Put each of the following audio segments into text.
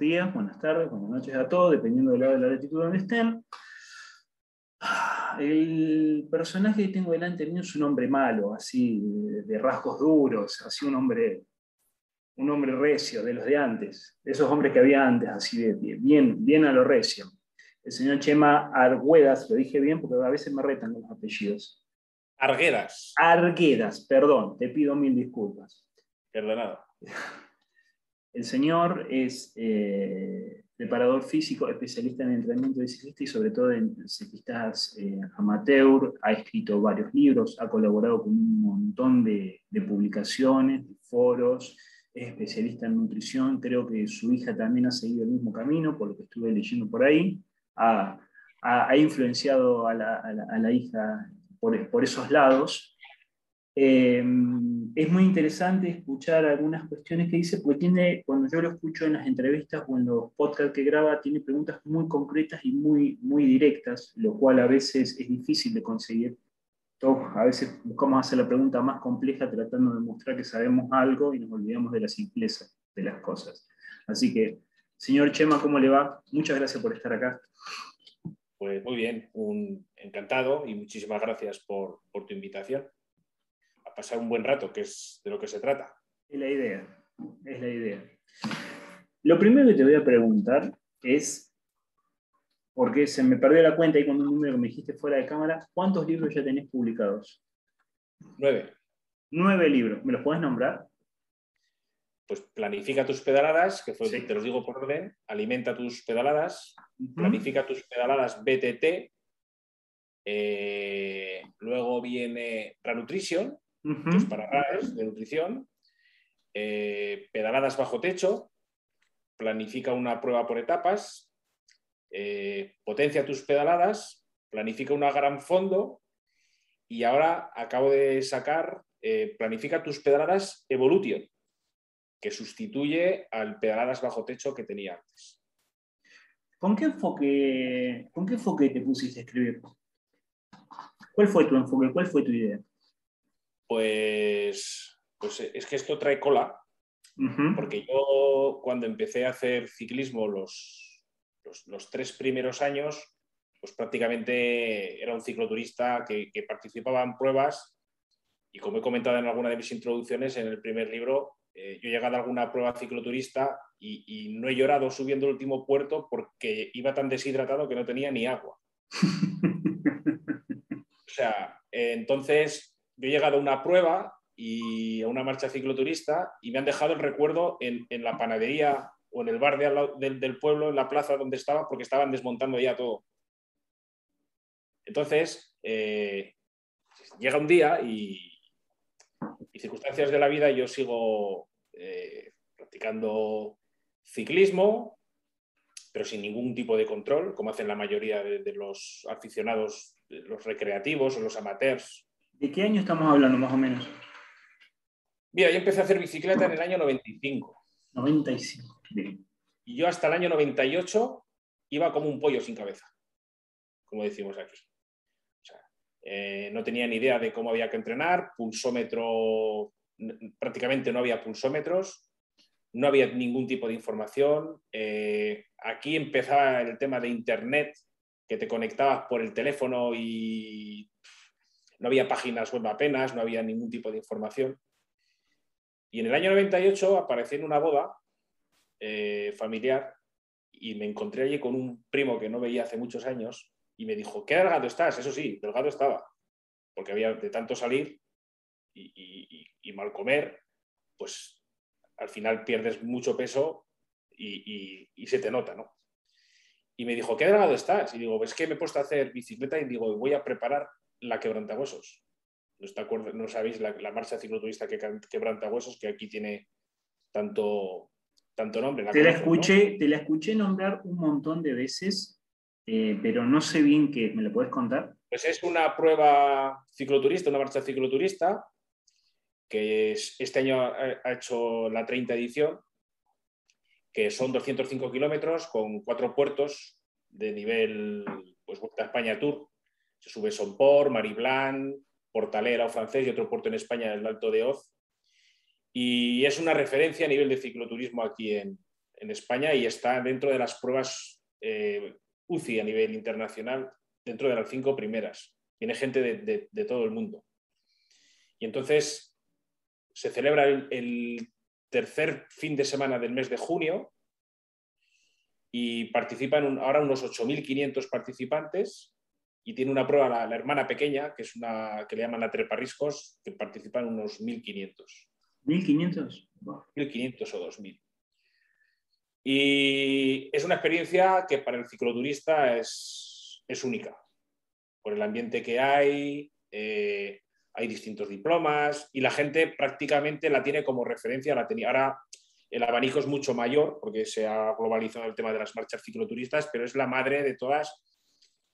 Días, buenas tardes, buenas noches a todos, dependiendo del lado de la latitud donde estén. El personaje que tengo delante mío es un hombre malo, así, de rasgos duros, así un hombre, un hombre recio, de los de antes, de esos hombres que había antes, así de bien, bien a lo recio. El señor Chema Arguedas, lo dije bien porque a veces me retan los apellidos. Arguedas. Arguedas, perdón, te pido mil disculpas. Perdonado. El señor es eh, preparador físico, especialista en entrenamiento de ciclistas y sobre todo en ciclistas eh, amateur, ha escrito varios libros, ha colaborado con un montón de, de, publicaciones, de foros, es especialista en nutrición, creo que su hija también ha seguido el mismo camino, por lo que estuve leyendo por ahí, ha, ha, ha influenciado a la, a la, a la hija por, por, esos lados. Eh, es muy interesante escuchar algunas cuestiones que dice, porque tiene, cuando yo lo escucho en las entrevistas o en los podcasts que graba, tiene preguntas muy concretas y muy, muy directas, lo cual a veces es difícil de conseguir. Todos a veces buscamos hacer la pregunta más compleja tratando de mostrar que sabemos algo y nos olvidamos de la simpleza de las cosas. Así que, señor Chema, ¿cómo le va? Muchas gracias por estar acá. Pues muy bien, un encantado y muchísimas gracias por, por tu invitación pasar un buen rato, que es de lo que se trata. Es la idea, es la idea. Lo primero que te voy a preguntar es, porque se me perdió la cuenta ahí con un número que me dijiste fuera de cámara, ¿cuántos libros ya tenés publicados? Nueve. Nueve libros, ¿me los puedes nombrar? Pues planifica tus pedaladas, que fue, sí. te los digo por orden, alimenta tus pedaladas, uh -huh. planifica tus pedaladas BTT, eh, luego viene Ranutrition, uh -huh. que es para RAES de nutrición, eh, pedaladas bajo techo, planifica una prueba por etapas, eh, potencia tus pedaladas, planifica una gran fondo y ahora acabo de sacar eh, planifica tus pedaladas Evolution, que sustituye al pedaladas bajo techo que tenía antes. ¿Con qué enfoque, con qué enfoque te pusiste a escribir? ¿Cuál fue tu enfoque? ¿Cuál fue tu idea? Pues, pues es que esto trae cola, uh -huh. porque yo cuando empecé a hacer ciclismo los, los, los, tres primeros años, pues prácticamente era un cicloturista que, que, participaba en pruebas y como he comentado en alguna de mis introducciones en el primer libro, eh, yo he llegado a alguna prueba cicloturista y, y no he llorado subiendo el último puerto porque iba tan deshidratado que no tenía ni agua. O sea, eh, entonces yo he llegado a una prueba y a una marcha cicloturista y me han dejado el recuerdo en, la panadería o en el bar del, pueblo, en la plaza donde estaba, porque estaban desmontando ya todo. Entonces, eh, llega un día y, circunstancias de la vida, yo sigo eh, practicando ciclismo, pero sin ningún tipo de control, como hacen la mayoría de, los aficionados, los recreativos o los amateurs. ¿De qué año estamos hablando más o menos? Mira, yo empecé a hacer bicicleta en el año 95. 95, bien. Y yo hasta el año 98 iba como un pollo sin cabeza, como decimos aquí. O sea, eh, no tenía ni idea de cómo había que entrenar, pulsómetro, prácticamente no había pulsómetros, no había ningún tipo de información. Eh, aquí empezaba el tema de Internet, que te conectabas por el teléfono y no había páginas web apenas, no había ningún tipo de información. Y en el año 98 aparecí en una boda eh, familiar y me encontré allí con un primo que no veía hace muchos años y me dijo, ¿qué delgado estás? Eso sí, delgado estaba, porque había de tanto salir y, mal comer, pues al final pierdes mucho peso y, se te nota, ¿no? Y me dijo, ¿qué delgado estás? Y digo, es que me he puesto a hacer bicicleta y digo, voy a preparar la quebrantahuesos. ¿No, no sabéis la, marcha cicloturista que quebrantahuesos, que aquí tiene tanto, tanto nombre? te, la escuché, te la escuché nombrar un montón de veces, eh, pero no sé bien qué. ¿Me lo puedes contar? Pues es una prueba cicloturista, una marcha cicloturista, que este año ha hecho la 30 edición que son 205 kilómetros con cuatro puertos de nivel pues, Vuelta a España Tour. Se sube Somport, Mariblan, Portalera o francés y otro puerto en España, el Alto de Oz. Y es una referencia a nivel de cicloturismo aquí en, España y está dentro de las pruebas eh, UCI a nivel internacional, dentro de las cinco primeras. Tiene gente de, todo el mundo. Y entonces se celebra el tercer fin de semana del mes de junio y participan ahora unos 8.500 participantes y tiene una prueba la, hermana pequeña, que es una que le llaman la treparriscos, que participan unos 1.500. ¿1.500? 1.500 o 2.000. Y es una experiencia que para el cicloturista es, es única, por el ambiente que hay, eh, hay distintos diplomas y la gente prácticamente la tiene como referencia. La tenía. Ahora el abanico es mucho mayor porque se ha globalizado el tema de las marchas cicloturistas, pero es la madre de todas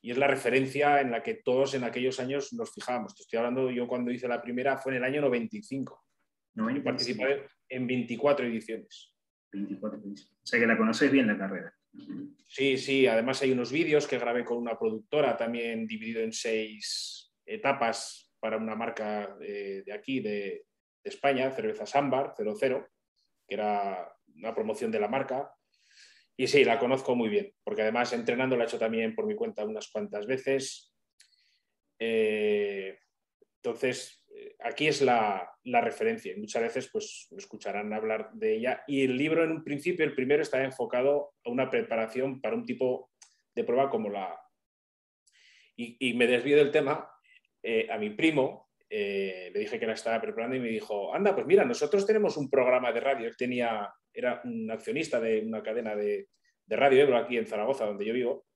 y es la referencia en la que todos en aquellos años nos fijábamos. Te estoy hablando, yo cuando hice la primera fue en el año 95. y participé en 24 ediciones. 24 ediciones. O sea que la conoces bien la carrera. Sí, sí, además hay unos vídeos que grabé con una productora también dividido en seis etapas para una marca de, aquí, de, España, Cerveza Sambar 00, que era una promoción de la marca. Y sí, la conozco muy bien, porque además entrenando la he hecho también por mi cuenta unas cuantas veces. Eh, entonces, eh, aquí es la, la, referencia muchas veces pues escucharán hablar de ella. Y el libro en un principio, el primero, está enfocado a una preparación para un tipo de prueba como la... Y, y me desvío del tema, eh, a mi primo, eh, le dije que la estaba preparando y me dijo, anda, pues mira, nosotros tenemos un programa de radio. Él tenía, era un accionista de una cadena de, radio Ebro aquí en Zaragoza, donde yo vivo.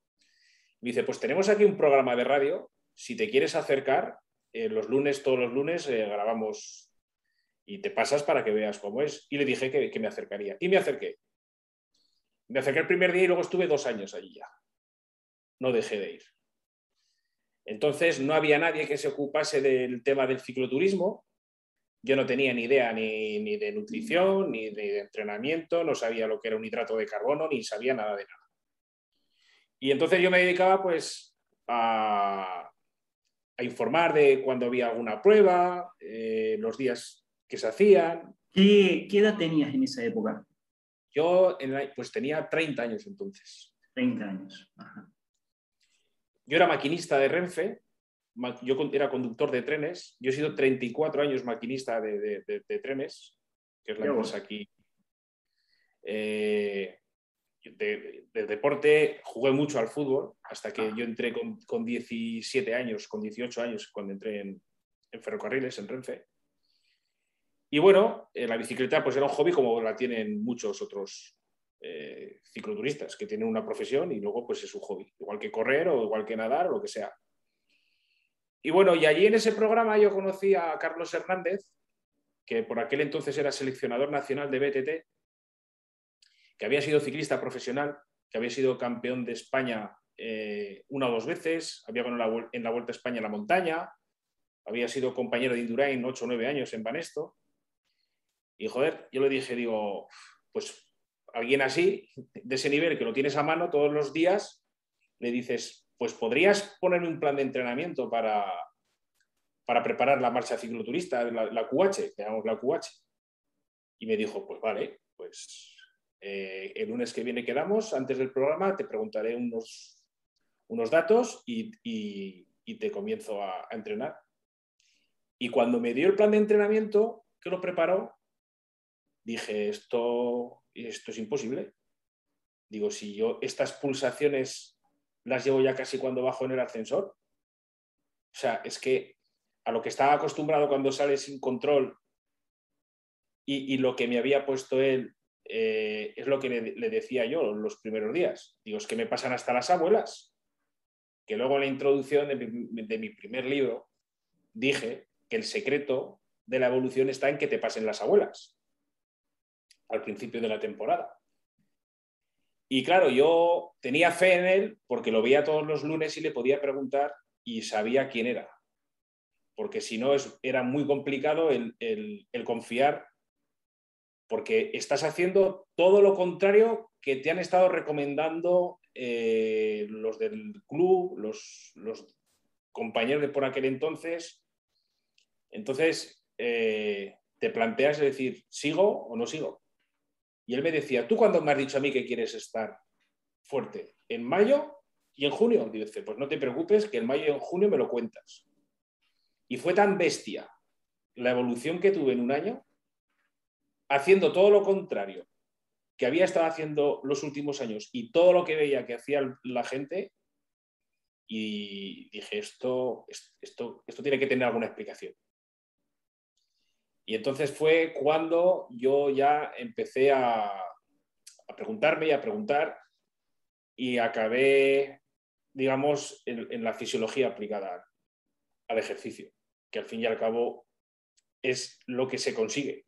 Me dice, pues tenemos aquí un programa de radio. Si te quieres acercar, eh, los lunes, todos los lunes, grabamos y te pasas para que veas cómo es. Y le dije que, que me acercaría. Y me acerqué. Me acerqué el primer día y luego estuve dos años allí ya. No dejé de ir. Entonces no había nadie que se ocupase del tema del cicloturismo. Yo no tenía ni idea ni, de nutrición, ni de entrenamiento, no sabía lo que era un hidrato de carbono, ni sabía nada de nada. Y entonces yo me dedicaba pues a, informar de cuando había alguna prueba, eh, los días que se hacían. ¿Qué, edad tenías en esa época? Yo pues tenía 30 años entonces. 30 años. Yo era maquinista de Renfe, yo era conductor de trenes, yo he sido 34 años maquinista de, trenes, que es la cosa aquí. Eh, de, deporte jugué mucho al fútbol hasta que yo entré con, 17 años, con 18 años, cuando entré en, ferrocarriles, en Renfe. Y bueno, eh, la bicicleta pues era un hobby como la tienen muchos otros eh, cicloturistas que tienen una profesión y luego pues es su hobby, igual que correr o igual que nadar o lo que sea. Y bueno, y allí en ese programa yo conocí a Carlos Hernández, que por aquel entonces era seleccionador nacional de BTT, que había sido ciclista profesional, que había sido campeón de España eh, una o dos veces, había ganado en la Vuelta a España la montaña, había sido compañero de Indurain ocho o nueve años en Banesto. Y joder, yo le dije, digo, pues alguien así, de ese nivel, que lo tienes a mano todos los días, le dices, pues podrías ponerme un plan de entrenamiento para, para preparar la marcha cicloturista, la, la QH, llamamos la QH. Y me dijo, pues vale, pues eh, el lunes que viene quedamos, antes del programa, te preguntaré unos, unos datos y, te comienzo a entrenar. Y cuando me dio el plan de entrenamiento, que lo preparó, dije, esto esto es imposible. digo, si yo estas pulsaciones las llevo ya casi cuando bajo en el ascensor, o sea, es que a lo que estaba acostumbrado cuando sale sin control y, lo que me había puesto él eh, es lo que le, decía yo los primeros días. Digo, es que me pasan hasta las abuelas. Que luego en la introducción de mi, primer libro dije que el secreto de la evolución está en que te pasen las abuelas al principio de la temporada. Y claro, yo tenía fe en él porque lo veía todos los lunes y le podía preguntar y sabía quién era. Porque si no, era muy complicado el confiar porque estás haciendo todo lo contrario que te han estado recomendando eh, los del club, los, compañeros de por aquel entonces. Entonces, eh, te planteas decir, ¿sigo o no sigo? Y él me decía, ¿tú cuándo me has dicho a mí que quieres estar fuerte? ¿En mayo y en junio? Dice, pues no te preocupes, que en mayo y en junio me lo cuentas. Y fue tan bestia la evolución que tuve en un año haciendo todo lo contrario que había estado haciendo los últimos años y todo lo que veía que hacía la gente, y dije, esto, esto, esto tiene que tener alguna explicación. Y entonces fue cuando yo ya empecé a, a preguntarme y a preguntar y acabé, digamos, en, en, la fisiología aplicada al ejercicio, que al fin y al cabo es lo que se consigue.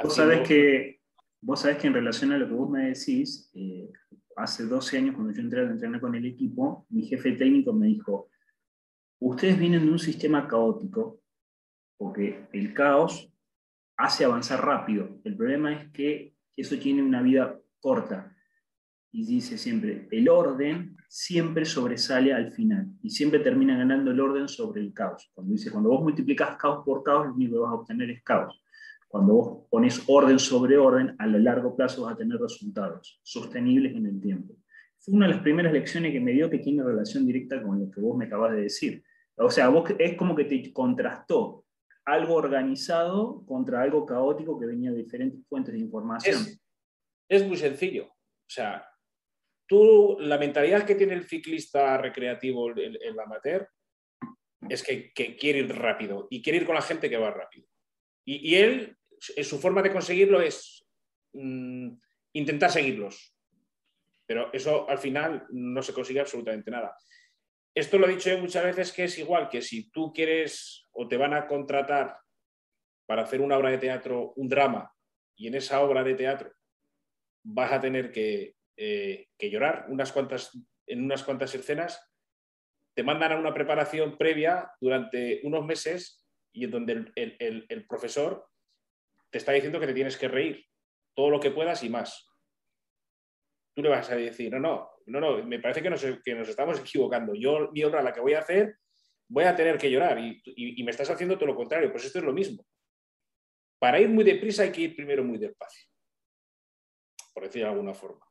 Vos sabés, que, vos sabés que en relación a lo que vos me decís, eh, hace 12 años cuando yo entré a entrenar con el equipo, mi jefe técnico me dijo, ustedes vienen de un sistema caótico, porque el caos hace avanzar rápido. El problema es que eso tiene una vida corta. Y dice siempre, el orden siempre sobresale al final y siempre termina ganando el orden sobre el caos. Cuando dice, cuando vos multiplicas caos por caos, lo único que vas a obtener es caos. Cuando vos pones orden sobre orden, a lo largo plazo vas a tener resultados sostenibles en el tiempo. Fue una de las primeras lecciones que me dio que tiene relación directa con lo que vos me acabas de decir. O sea, vos es como que te contrastó algo organizado contra algo caótico que venía de diferentes fuentes de información. Es, muy sencillo. O sea, tú, la mentalidad que tiene el ciclista recreativo, el, amateur, es que, quiere ir rápido y quiere ir con la gente que va rápido. y, él su forma de conseguirlo es mm, intentar seguirlos. Pero eso al final no se consigue absolutamente nada. Esto lo he dicho muchas veces que es igual que si tú quieres o te van a contratar para hacer una obra de teatro, un drama, y en esa obra de teatro vas a tener que, eh, llorar unas cuantas, en unas cuantas escenas, te mandan a una preparación previa durante unos meses y en donde el profesor te está diciendo que te tienes que reír todo lo que puedas y más. Tú le vas a decir, no, no, no, no, me parece que nos, que estamos equivocando. Yo, mi obra, la que voy a hacer, voy a tener que llorar y, me estás haciendo todo lo contrario. Pues esto es lo mismo. Para ir muy deprisa hay que ir primero muy despacio, por decir de alguna forma.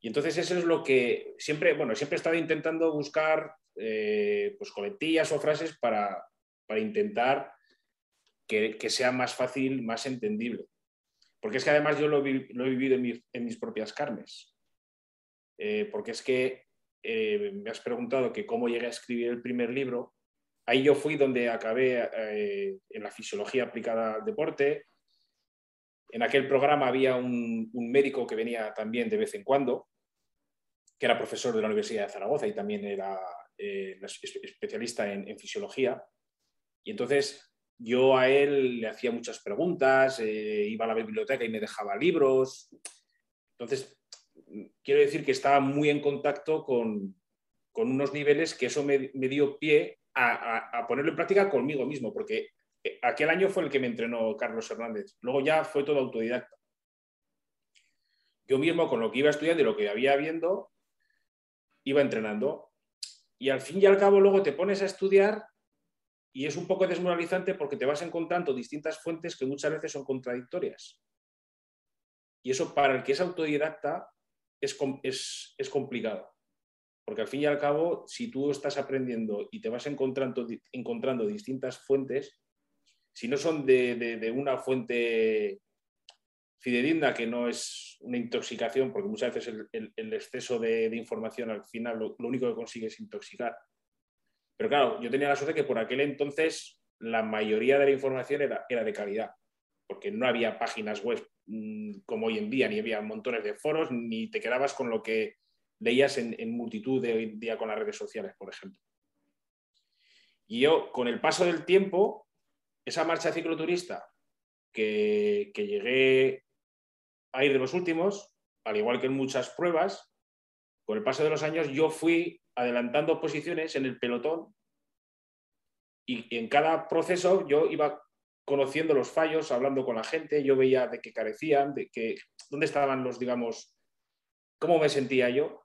Y entonces eso es lo que siempre, bueno, siempre he estado intentando buscar eh, pues coletillas o frases para, para intentar que, sea más fácil, más entendible. Porque es que además yo lo, he vivido en, mis propias carnes. Eh, porque es que eh, me has preguntado que cómo llegué a escribir el primer libro. Ahí yo fui donde acabé eh, en la fisiología aplicada al deporte. En aquel programa había un, médico que venía también de vez en cuando, que era profesor de la Universidad de Zaragoza y también era especialista en, fisiología. Y entonces yo a él le hacía muchas preguntas, iba a la biblioteca y me dejaba libros. Entonces, quiero decir que estaba muy en contacto con, unos niveles que eso me, dio pie a, ponerlo en práctica conmigo mismo, porque eh, aquel año fue el que me entrenó Carlos Hernández. Luego ya fue todo autodidacta. Yo mismo, con lo que iba estudiando y lo que había viendo, iba entrenando. Y al fin y al cabo luego te pones a estudiar y es un poco desmoralizante porque te vas encontrando distintas fuentes que muchas veces son contradictorias. Y eso para el que es autodidacta es, es, complicado. Porque al fin y al cabo, si tú estás aprendiendo y te vas encontrando, encontrando distintas fuentes, si no son de, una fuente fidedigna, que no es una intoxicación, porque muchas veces el, exceso de, información al final lo, único que consigue es intoxicar. Pero claro, yo tenía la suerte que por aquel entonces la mayoría de la información era, era de calidad, porque no había páginas web mm, como hoy en día, ni había montones de foros, ni te quedabas con lo que leías en, en multitud de hoy en día con las redes sociales, por ejemplo. Y yo, con el paso del tiempo, esa marcha cicloturista que, llegué a ir de los últimos, al igual que en muchas pruebas, con el paso de los años yo fui adelantando posiciones en el pelotón y en cada proceso yo iba conociendo los fallos, hablando con la gente, yo veía de qué carecían, de qué, dónde estaban los, digamos, cómo me sentía yo.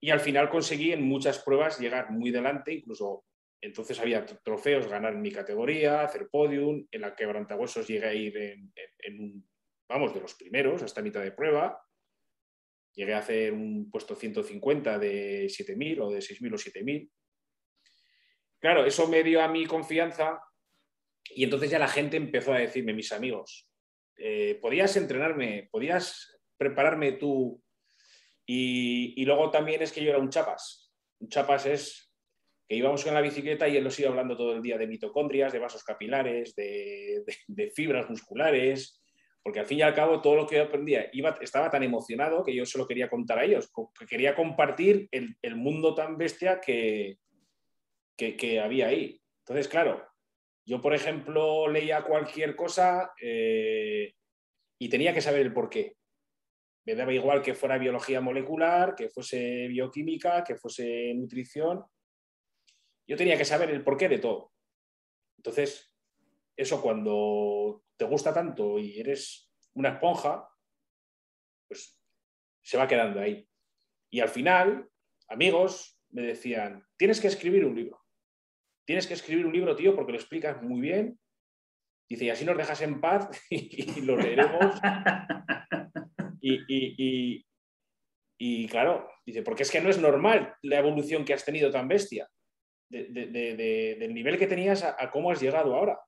Y al final conseguí en muchas pruebas llegar muy delante, incluso entonces había trofeos, ganar mi categoría, hacer podium, en la quebrantahuesos llegué a ir en, un, vamos, de los primeros, hasta mitad de prueba. Llegué a hacer un puesto 150 de 7.000 o de 6.000 o 7.000. Claro, eso me dio a mí confianza y entonces ya la gente empezó a decirme, mis amigos, eh, podías entrenarme, podías prepararme tú. Y, y luego también es que yo era un chapas. Un chapas es que íbamos con la bicicleta y él nos iba hablando todo el día de mitocondrias, de vasos capilares, de, fibras musculares, porque al fin y al cabo todo lo que yo aprendía iba, estaba tan emocionado que yo se lo quería contar a ellos, que quería compartir el, mundo tan bestia que, que, había ahí. Entonces, claro, yo, por ejemplo, leía cualquier cosa eh, y tenía que saber el por qué. Me daba igual que fuera biología molecular, que fuese bioquímica, que fuese nutrición yo tenía que saber el porqué de todo. Entonces, eso cuando te gusta tanto y eres una esponja, pues se va quedando ahí. Y al final, amigos me decían, tienes que escribir un libro. Tienes que escribir un libro, tío, porque lo explicas muy bien. Dice, y así nos dejas en paz y, lo leeremos. y, y, claro, dice, porque es que no es normal la evolución que has tenido tan bestia del nivel que tenías a, cómo has llegado ahora.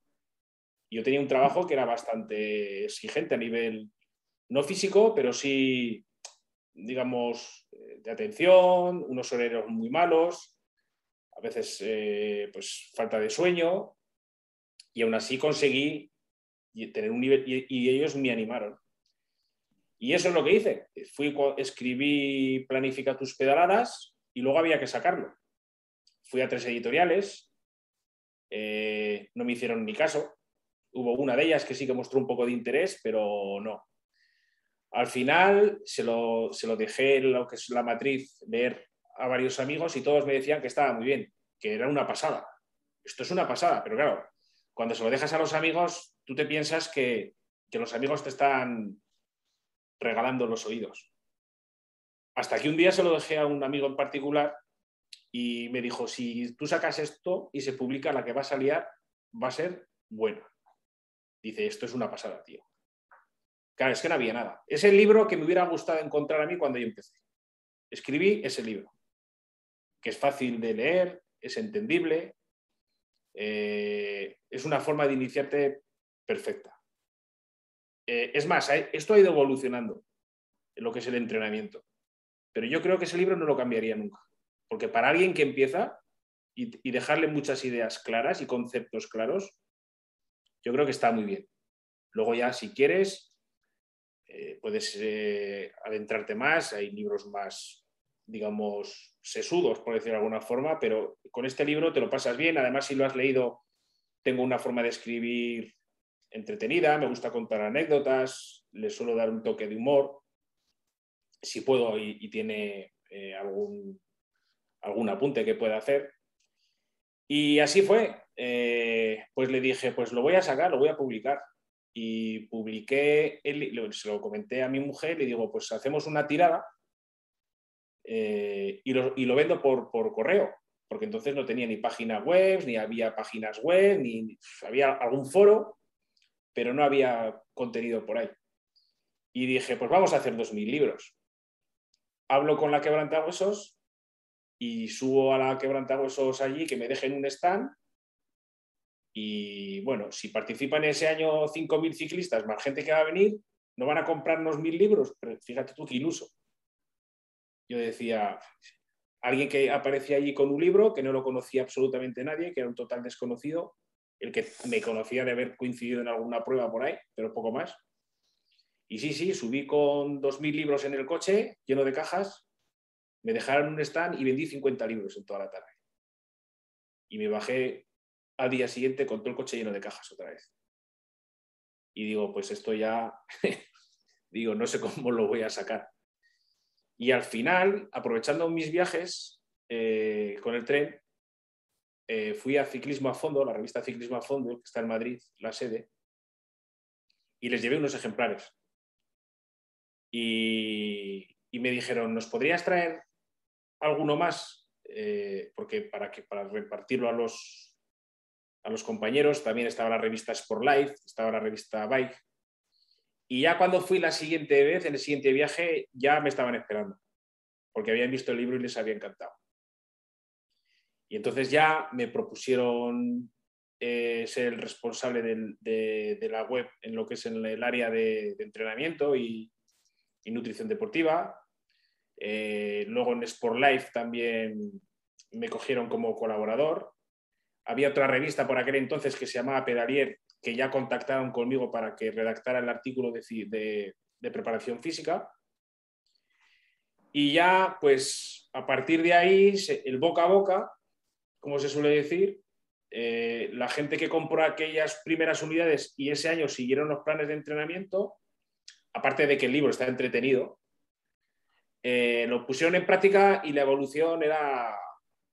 Yo tenía un trabajo que era bastante exigente a nivel no físico, pero sí, digamos, eh, de atención, unos horarios muy malos, a veces eh, pues falta de sueño, y aún así conseguí tener un nivel, y, ellos me animaron. Y eso es lo que hice. Fui, escribí Planifica tus pedaladas y luego había que sacarlo fui a tres editoriales, eh, no me hicieron ni caso. Hubo una de ellas que sí que mostró un poco de interés, pero no. Al final se lo, se lo dejé lo que es la matriz leer a varios amigos y todos me decían que estaba muy bien, que era una pasada. Esto es una pasada, pero claro, cuando se lo dejas a los amigos, tú te piensas que, que los amigos te están regalando los oídos. Hasta que un día se lo dejé a un amigo en particular y me dijo, si tú sacas esto y se publica, la que va a salir va a ser buena. Dice, esto es una pasada, tío. Claro, es que no había nada. Es el libro que me hubiera gustado encontrar a mí cuando yo empecé. Escribí ese libro, que es fácil de leer, es entendible, eh, es una forma de iniciarte perfecta. Eh, es más, esto ha ido evolucionando en lo que es el entrenamiento, pero yo creo que ese libro no lo cambiaría nunca. Porque para alguien que empieza y, dejarle muchas ideas claras y conceptos claros, yo creo que está muy bien. Luego ya, si quieres, eh, puedes eh, adentrarte más, hay libros más, digamos, sesudos, por decirlo de alguna forma, pero con este libro te lo pasas bien. Además, si lo has leído, tengo una forma de escribir entretenida, me gusta contar anécdotas, le suelo dar un toque de humor, si puedo y, tiene eh, algún algún apunte que pueda hacer. Y así fue. Eh, pues le dije, pues lo voy a sacar, lo voy a publicar. Y publiqué, se lo comenté a mi mujer y digo, pues hacemos una tirada eh, y, lo, vendo por, correo, porque entonces no tenía ni página web, ni había páginas web, ni había algún foro, pero no había contenido por ahí. Y dije, pues vamos a hacer 2.000 libros. Hablo con la quebrantahuesos y subo a la quebrantahuesos allí, que me dejen un stand. Y bueno, si participan ese año 5.000 ciclistas más gente que va a venir, ¿no van a comprarnos mil libros? Pero fíjate tú qué iluso. Yo decía, alguien que aparecía allí con un libro que no lo conocía absolutamente nadie, que era un total desconocido, el que me conocía de haber coincidido en alguna prueba por ahí, pero poco más. Y sí, sí, subí con 2.000 libros en el coche, lleno de cajas, me dejaron un stand y vendí 50 libros en toda la tarde. Y me bajé al día siguiente con todo el coche lleno de cajas otra vez. Y digo, pues esto ya, digo, no sé cómo lo voy a sacar. Y al final, aprovechando mis viajes eh, con el tren, eh, fui a Ciclismo a Fondo, la revista Ciclismo a Fondo, que está en Madrid, la sede, y les llevé unos ejemplares. Y, me dijeron, ¿nos podrías traer alguno más? Eh, porque para, que, para repartirlo a los, a los compañeros, también estaba la revista Sport Life, estaba la revista Bike. Y ya cuando fui la siguiente vez, en el siguiente viaje, ya me estaban esperando, porque habían visto el libro y les había encantado. Y entonces ya me propusieron eh, ser el responsable de, la web en lo que es en el área de, entrenamiento y, nutrición deportiva. Eh, luego en Sport Life también me cogieron como colaborador. Había otra revista por aquel entonces que se llamaba Pedalier, que ya contactaron conmigo para que redactara el artículo de, preparación física. Y ya, pues, a partir de ahí, el boca a boca como se suele decir, eh, la gente que compró aquellas primeras unidades y ese año siguieron los planes de entrenamiento, aparte de que el libro está entretenido, eh, lo pusieron en práctica y la evolución era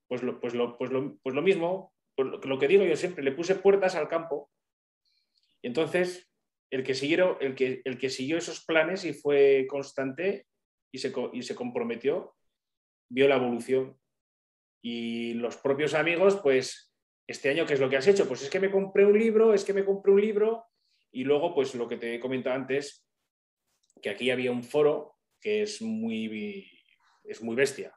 pues lo, pues lo, pues lo, pues lo mismo, lo, que digo yo siempre, le puse puertas al campo. Entonces, el que, siguió esos planes y fue constante y se, y se comprometió, vio la evolución y los propios amigos, pues, este año, ¿qué es lo que has hecho? Pues es que me compré un libro, es que me compré un libro. Y luego, pues lo que te he comentado antes, que aquí había un foro que es muy, es muy bestia.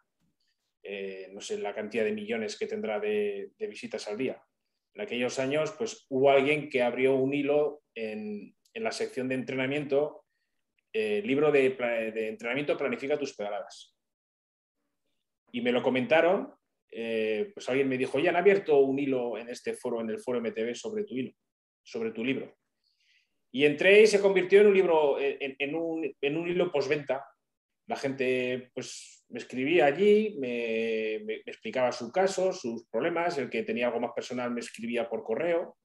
Eh, no sé la cantidad de millones que tendrá de, visitas al día. En aquellos años, pues hubo alguien que abrió un hilo en, la sección de entrenamiento, libro de, de, entrenamiento Planifica tus pedaladas. Y me lo comentaron eh, pues alguien me dijo, ya han abierto un hilo en este foro, en el foro MTV, sobre tu hilo, sobre tu libro. Y entré y se convirtió en un libro, en, un, en un, hilo postventa. La gente pues, me escribía allí, me, explicaba su caso, sus problemas, el que tenía algo más personal me escribía por correo.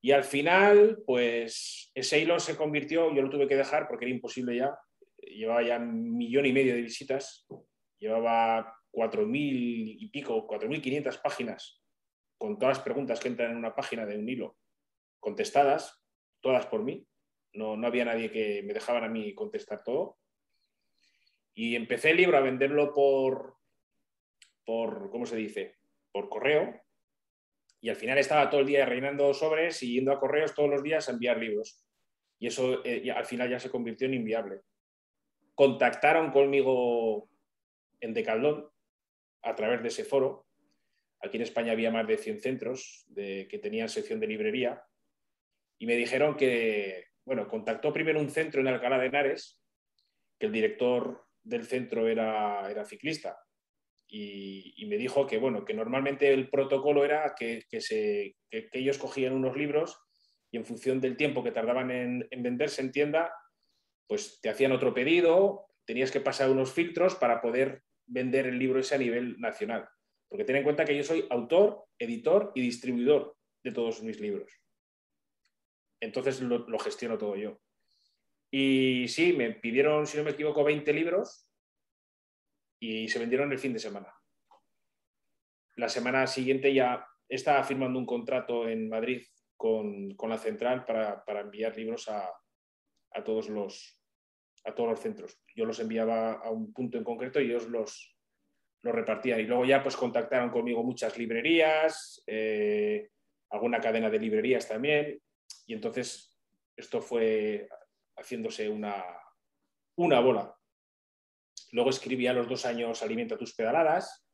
Y al final, pues ese hilo se convirtió, yo lo tuve que dejar porque era imposible ya, llevaba ya un millón y medio de visitas, llevaba 4.000 y pico, 4.500 páginas con todas las preguntas que entran en una página de un hilo contestadas, todas por mí. No, no había nadie que me dejaban a mí contestar todo. Y empecé el libro a venderlo por, por, ¿cómo se dice? Por correo. Y al final estaba todo el día reinando sobres y yendo a correos todos los días a enviar libros. Y eso eh, al final ya se convirtió en inviable. Contactaron conmigo en Decaldón a través de ese foro. Aquí en España había más de 100 centros que tenían sección de librería y me dijeron que, bueno, contactó primero un centro en Alcalá de Henares, que el director del centro era, era ciclista y, me dijo que, bueno, que normalmente el protocolo era que, se, ellos cogían unos libros y en función del tiempo que tardaban en, en venderse en tienda, pues te hacían otro pedido, tenías que pasar unos filtros para poder vender el libro ese a nivel nacional. Porque ten en cuenta que yo soy autor, editor y distribuidor de todos mis libros. Entonces lo, gestiono todo yo. Y sí, me pidieron, si no me equivoco, 20 libros y se vendieron el fin de semana. La semana siguiente ya estaba firmando un contrato en Madrid con, la central para, enviar libros a, todos los, a todos los centros. Yo los enviaba a un punto en concreto y ellos los, los repartían. Y luego ya pues contactaron conmigo muchas librerías, eh, alguna cadena de librerías también. Y entonces esto fue haciéndose una, una bola. Luego escribí a los dos años Alimenta tus pedaladas,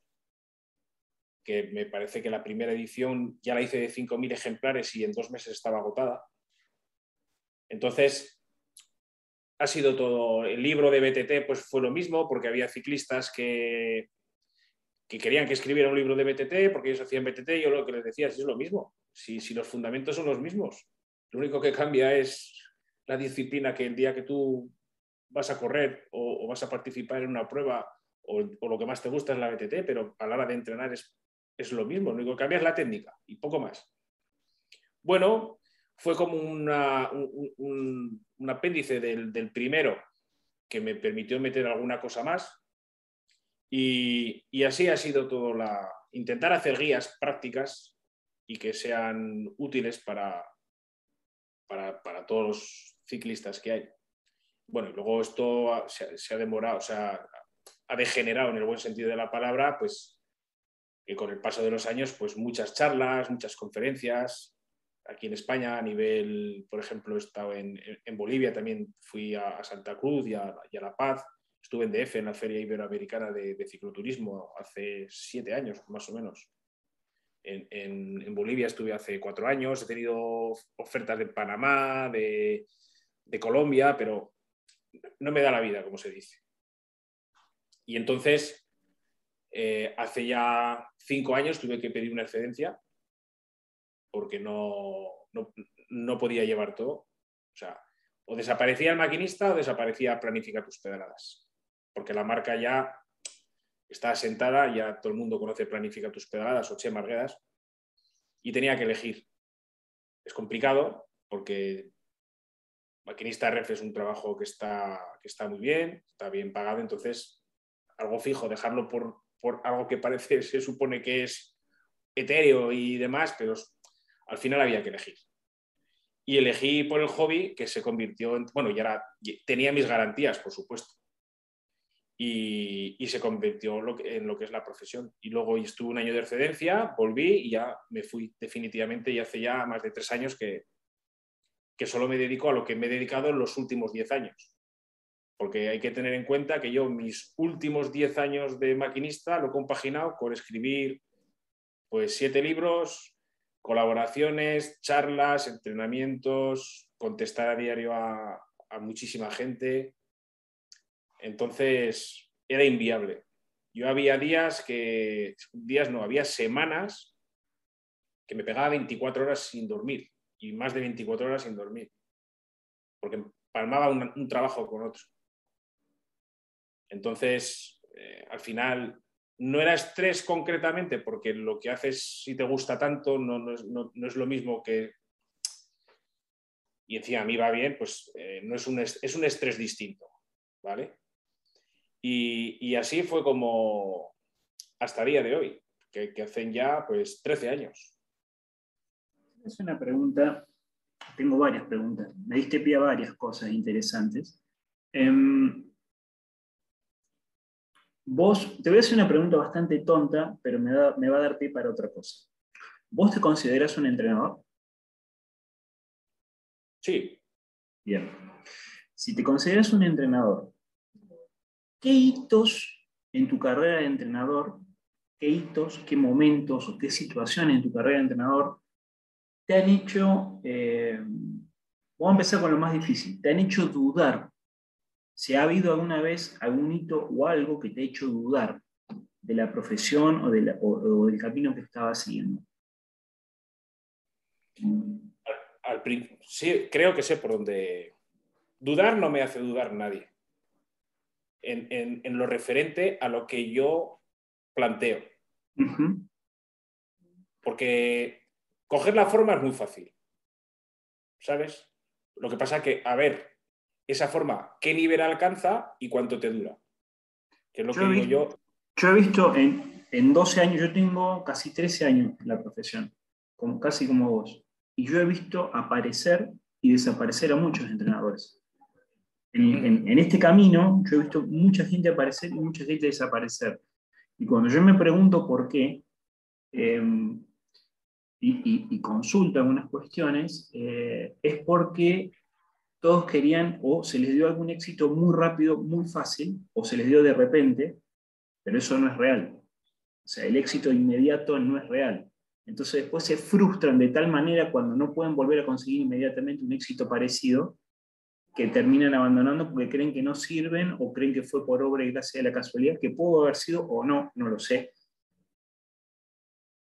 que me parece que la primera edición ya la hice de 5.000 ejemplares y en dos meses estaba agotada. Entonces, ha sido todo, el libro de BTT pues fue lo mismo, porque había ciclistas que, que querían que escribiera un libro de BTT, porque ellos hacían BTT, yo lo que les decía es, es lo mismo, si, si los fundamentos son los mismos, lo único que cambia es la disciplina que el día que tú vas a correr o, vas a participar en una prueba o, lo que más te gusta es la BTT, pero a la hora de entrenar es, es lo mismo, lo único que cambia es la técnica y poco más. Bueno, fue como una, un, apéndice del, del, primero que me permitió meter alguna cosa más y, y, así ha sido todo la intentar hacer guías prácticas y que sean útiles para, para, para todos ciclistas que hay. Bueno, y luego esto se, ha demorado, o sea, ha degenerado en el buen sentido de la palabra, pues que con el paso de los años, pues muchas charlas, muchas conferencias. Aquí en España, a nivel, por ejemplo, he estado en, en Bolivia, también fui a, Santa Cruz y a, La Paz. Estuve en DF, en la Feria Iberoamericana de, de Cicloturismo, hace siete años, más o menos. En, en, en, Bolivia estuve hace cuatro años, he tenido ofertas de Panamá, de, de Colombia, pero no me da la vida, como se dice. Y entonces, eh, hace ya cinco años tuve que pedir una excedencia porque no, no, podía llevar todo. O sea, o desaparecía el maquinista o desaparecía Planifica tus pedaladas. Porque la marca ya está asentada, ya todo el mundo conoce Planifica tus pedaladas o Che Marguedas, y tenía que elegir. Es complicado porque maquinista ref es un trabajo que está, que está muy bien, está bien pagado, entonces algo fijo, dejarlo por, por algo que parece, se supone que es etéreo y demás, pero al final había que elegir. Y elegí por el hobby que se convirtió en, bueno, ya tenía mis garantías, por supuesto, y, y se convirtió en lo que es la profesión. Y luego estuve un año de excedencia, volví y ya me fui definitivamente y hace ya más de tres años que, que solo me dedico a lo que me he dedicado en los últimos 10 años. Porque hay que tener en cuenta que yo mis últimos 10 años de maquinista lo he compaginado con escribir pues siete libros, colaboraciones, charlas, entrenamientos, contestar a diario a, a muchísima gente. Entonces era inviable. Yo había días que, días no, había semanas que me pegaba 24 horas sin dormir y más de 24 horas sin dormir, porque palmaba un, trabajo con otro. Entonces, eh, al final, no era estrés concretamente, porque lo que haces si te gusta tanto no, es, lo mismo que... Y encima a mí va bien, pues eh, no es un, es un estrés distinto, ¿vale? Y, y, así fue como hasta día de hoy, que, que hacen ya pues 13 años. Es una pregunta, tengo varias preguntas, me diste pie a varias cosas interesantes. Em, vos, te voy a hacer una pregunta bastante tonta, pero me, me va a dar pie para otra cosa. ¿Vos te consideras un entrenador? Sí. Bien. Si te consideras un entrenador, ¿qué hitos en tu carrera de entrenador, qué hitos, qué momentos o qué situaciones en tu carrera de entrenador te han hecho, eh, vamos a empezar con lo más difícil, te han hecho dudar si ha habido alguna vez algún hito o algo que te ha hecho dudar de la profesión o, del camino que estabas siguiendo. sí, creo que sé por dónde. Dudar no me hace dudar nadie. En, lo referente a lo que yo planteo. Porque Coger la forma es muy fácil. ¿Sabes? Lo que pasa que, a ver, esa forma, ¿qué nivel alcanza y cuánto te dura? Que es lo yo que digo yo. Yo he visto en, en 12 años, yo tengo casi 13 años en la profesión, como, casi como vos, y yo he visto aparecer y desaparecer a muchos entrenadores. En, en, este camino yo he visto mucha gente aparecer y mucha gente desaparecer. Y cuando yo me pregunto por qué, eh, y, consulta algunas cuestiones, eh, es porque todos querían o se les dio algún éxito muy rápido, muy fácil, o se les dio de repente, pero eso no es real. O sea, el éxito inmediato no es real. Entonces después se frustran de tal manera cuando no pueden volver a conseguir inmediatamente un éxito parecido, que terminan abandonando porque creen que no sirven o creen que fue por obra y gracia de la casualidad, que pudo haber sido o no, no lo sé.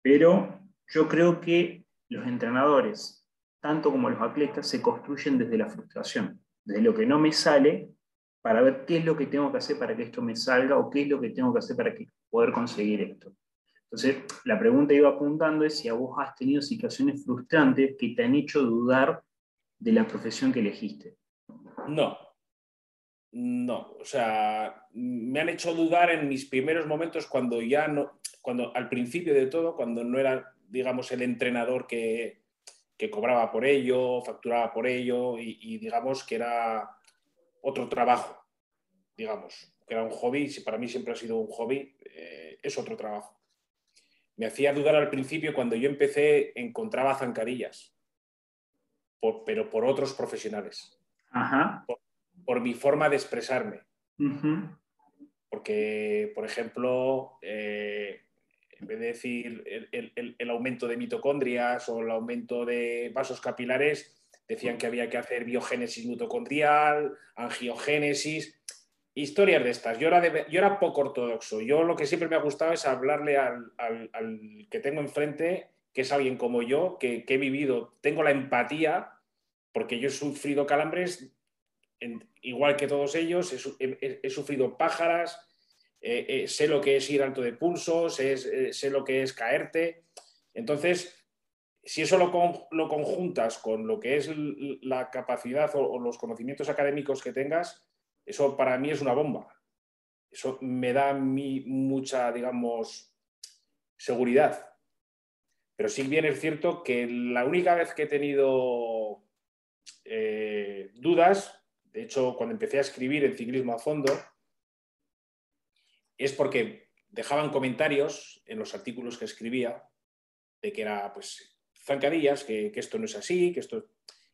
Pero yo creo que los entrenadores, tanto como los atletas, se construyen desde la frustración, desde lo que no me sale, para ver qué es lo que tengo que hacer para que esto me salga o qué es lo que tengo que hacer para poder conseguir esto. Entonces, la pregunta iba apuntando es si a vos has tenido situaciones frustrantes que te han hecho dudar de la profesión que elegiste. No, no, o sea, me han hecho dudar en mis primeros momentos cuando ya no, cuando al principio de todo, cuando no era, digamos, el entrenador que, que cobraba por ello, facturaba por ello y, digamos que era otro trabajo, digamos, que era un hobby, si para mí siempre ha sido un hobby, eh, es otro trabajo. Me hacía dudar al principio cuando yo empecé, encontraba zancadillas, pero por otros profesionales. Por, mi forma de expresarme. Porque, por ejemplo, eh, en vez de decir el, aumento de mitocondrias o el aumento de vasos capilares, decían que había que hacer biogénesis mitocondrial, angiogénesis, historias de estas. Yo era, yo era poco ortodoxo. Yo lo que siempre me ha gustado es hablarle al, que tengo enfrente, que es alguien como yo, que, he vivido, tengo la empatía, porque yo he sufrido calambres igual que todos ellos, he sufrido pájaras, eh, eh, sé lo que es ir alto de pulsos, eh, sé lo que es caerte. Entonces, si eso lo, conjuntas con lo que es la capacidad o, los conocimientos académicos que tengas, eso para mí es una bomba. Eso me da mucha, digamos, seguridad. Pero sí bien es cierto que la única vez que he tenido dudas, de hecho, cuando empecé a escribir en ciclismo a fondo, es porque dejaban comentarios en los artículos que escribía de que era, pues, zancadillas, que, esto no es así, que esto...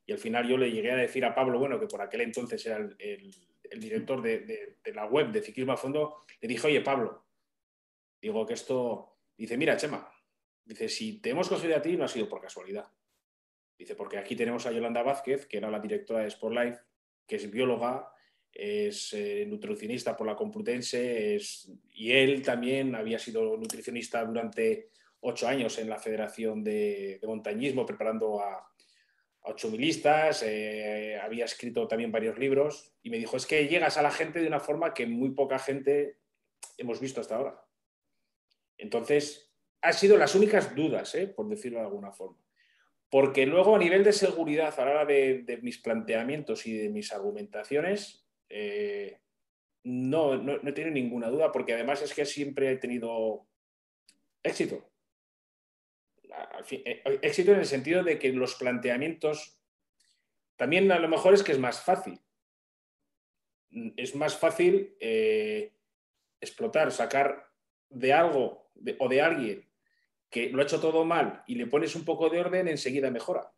Y al final yo le llegué a decir a Pablo, bueno, que por aquel entonces era el, director de, la web de Ciclismo a Fondo, le dije, oye, Pablo, digo que esto... Dice, mira, Chema, dice, si te hemos cogido a ti no ha sido por casualidad. Dice, porque aquí tenemos a Yolanda Vázquez, que era la directora de Sport Life, que es bióloga, es eh, nutricionista por la Complutense y él también había sido nutricionista durante ocho años en la Federación de, Montañismo, preparando a, ocho milistas, eh, había escrito también varios libros y me dijo, es que llegas a la gente de una forma que muy poca gente hemos visto hasta ahora. Entonces, han sido las únicas dudas, eh, por decirlo de alguna forma. Porque luego a nivel de seguridad, a la hora de mis planteamientos y de mis argumentaciones, eh, no, no, no tiene ninguna duda, porque además es que siempre he tenido éxito. Eh, éxito en el sentido de que los planteamientos también a lo mejor es que es más fácil. Es más fácil eh, explotar, sacar de algo o de alguien que lo ha hecho todo mal y le pones un poco de orden, enseguida mejora.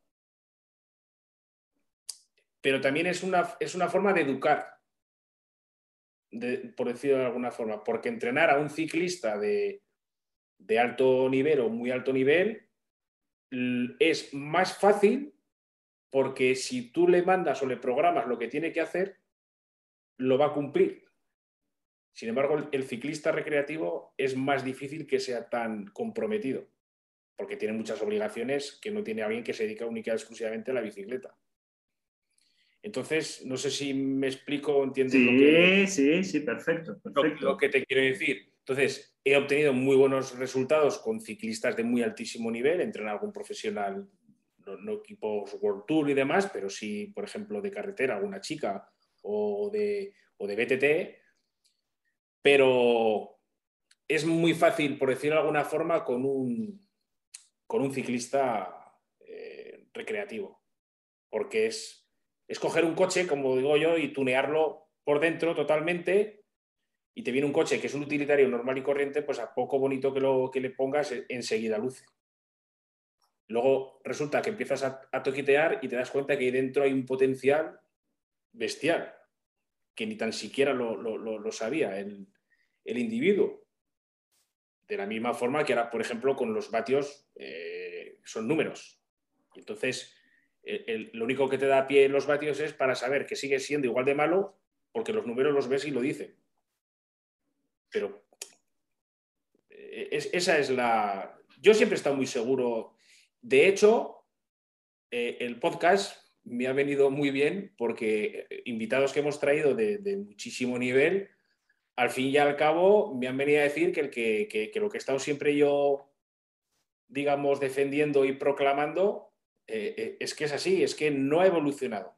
Pero también es una, es una forma de educar por decirlo de alguna forma, porque entrenar a un ciclista de, alto nivel o muy alto nivel es más fácil porque si tú le mandas o le programas lo que tiene que hacer, lo va a cumplir. Sin embargo, el, ciclista recreativo es más difícil que sea tan comprometido, porque tiene muchas obligaciones que no tiene alguien que se dedica única y exclusivamente a la bicicleta. Entonces, no sé si me explico, entiendes sí, lo que... Sí, sí, perfecto. Lo, que te quiero decir. Entonces, he obtenido muy buenos resultados con ciclistas de muy altísimo nivel, en algún profesional, no, equipos World Tour y demás, pero sí, por ejemplo, de carretera, alguna chica o de, de BTT. Pero es muy fácil, por decirlo de alguna forma, con un, con un ciclista eh, recreativo, porque es es coger un coche, como digo yo, y tunearlo por dentro totalmente y te viene un coche que es un utilitario normal y corriente, pues a poco bonito que, lo, que le pongas, eh, enseguida luce. Luego resulta que empiezas a, toquitear y te das cuenta que ahí dentro hay un potencial bestial, que ni tan siquiera lo, sabía el, individuo. De la misma forma que ahora, por ejemplo, con los vatios eh, son números. Entonces, lo único que te da pie en los vatios es para saber que sigue siendo igual de malo, porque los números los ves y lo dicen. Pero eh, esa es la... Yo siempre he estado muy seguro. De hecho, eh, el podcast me ha venido muy bien porque eh, invitados que hemos traído de, muchísimo nivel, al fin y al cabo me han venido a decir que, el que, lo que he estado siempre yo, digamos, defendiendo y proclamando es que es así, es que no ha evolucionado.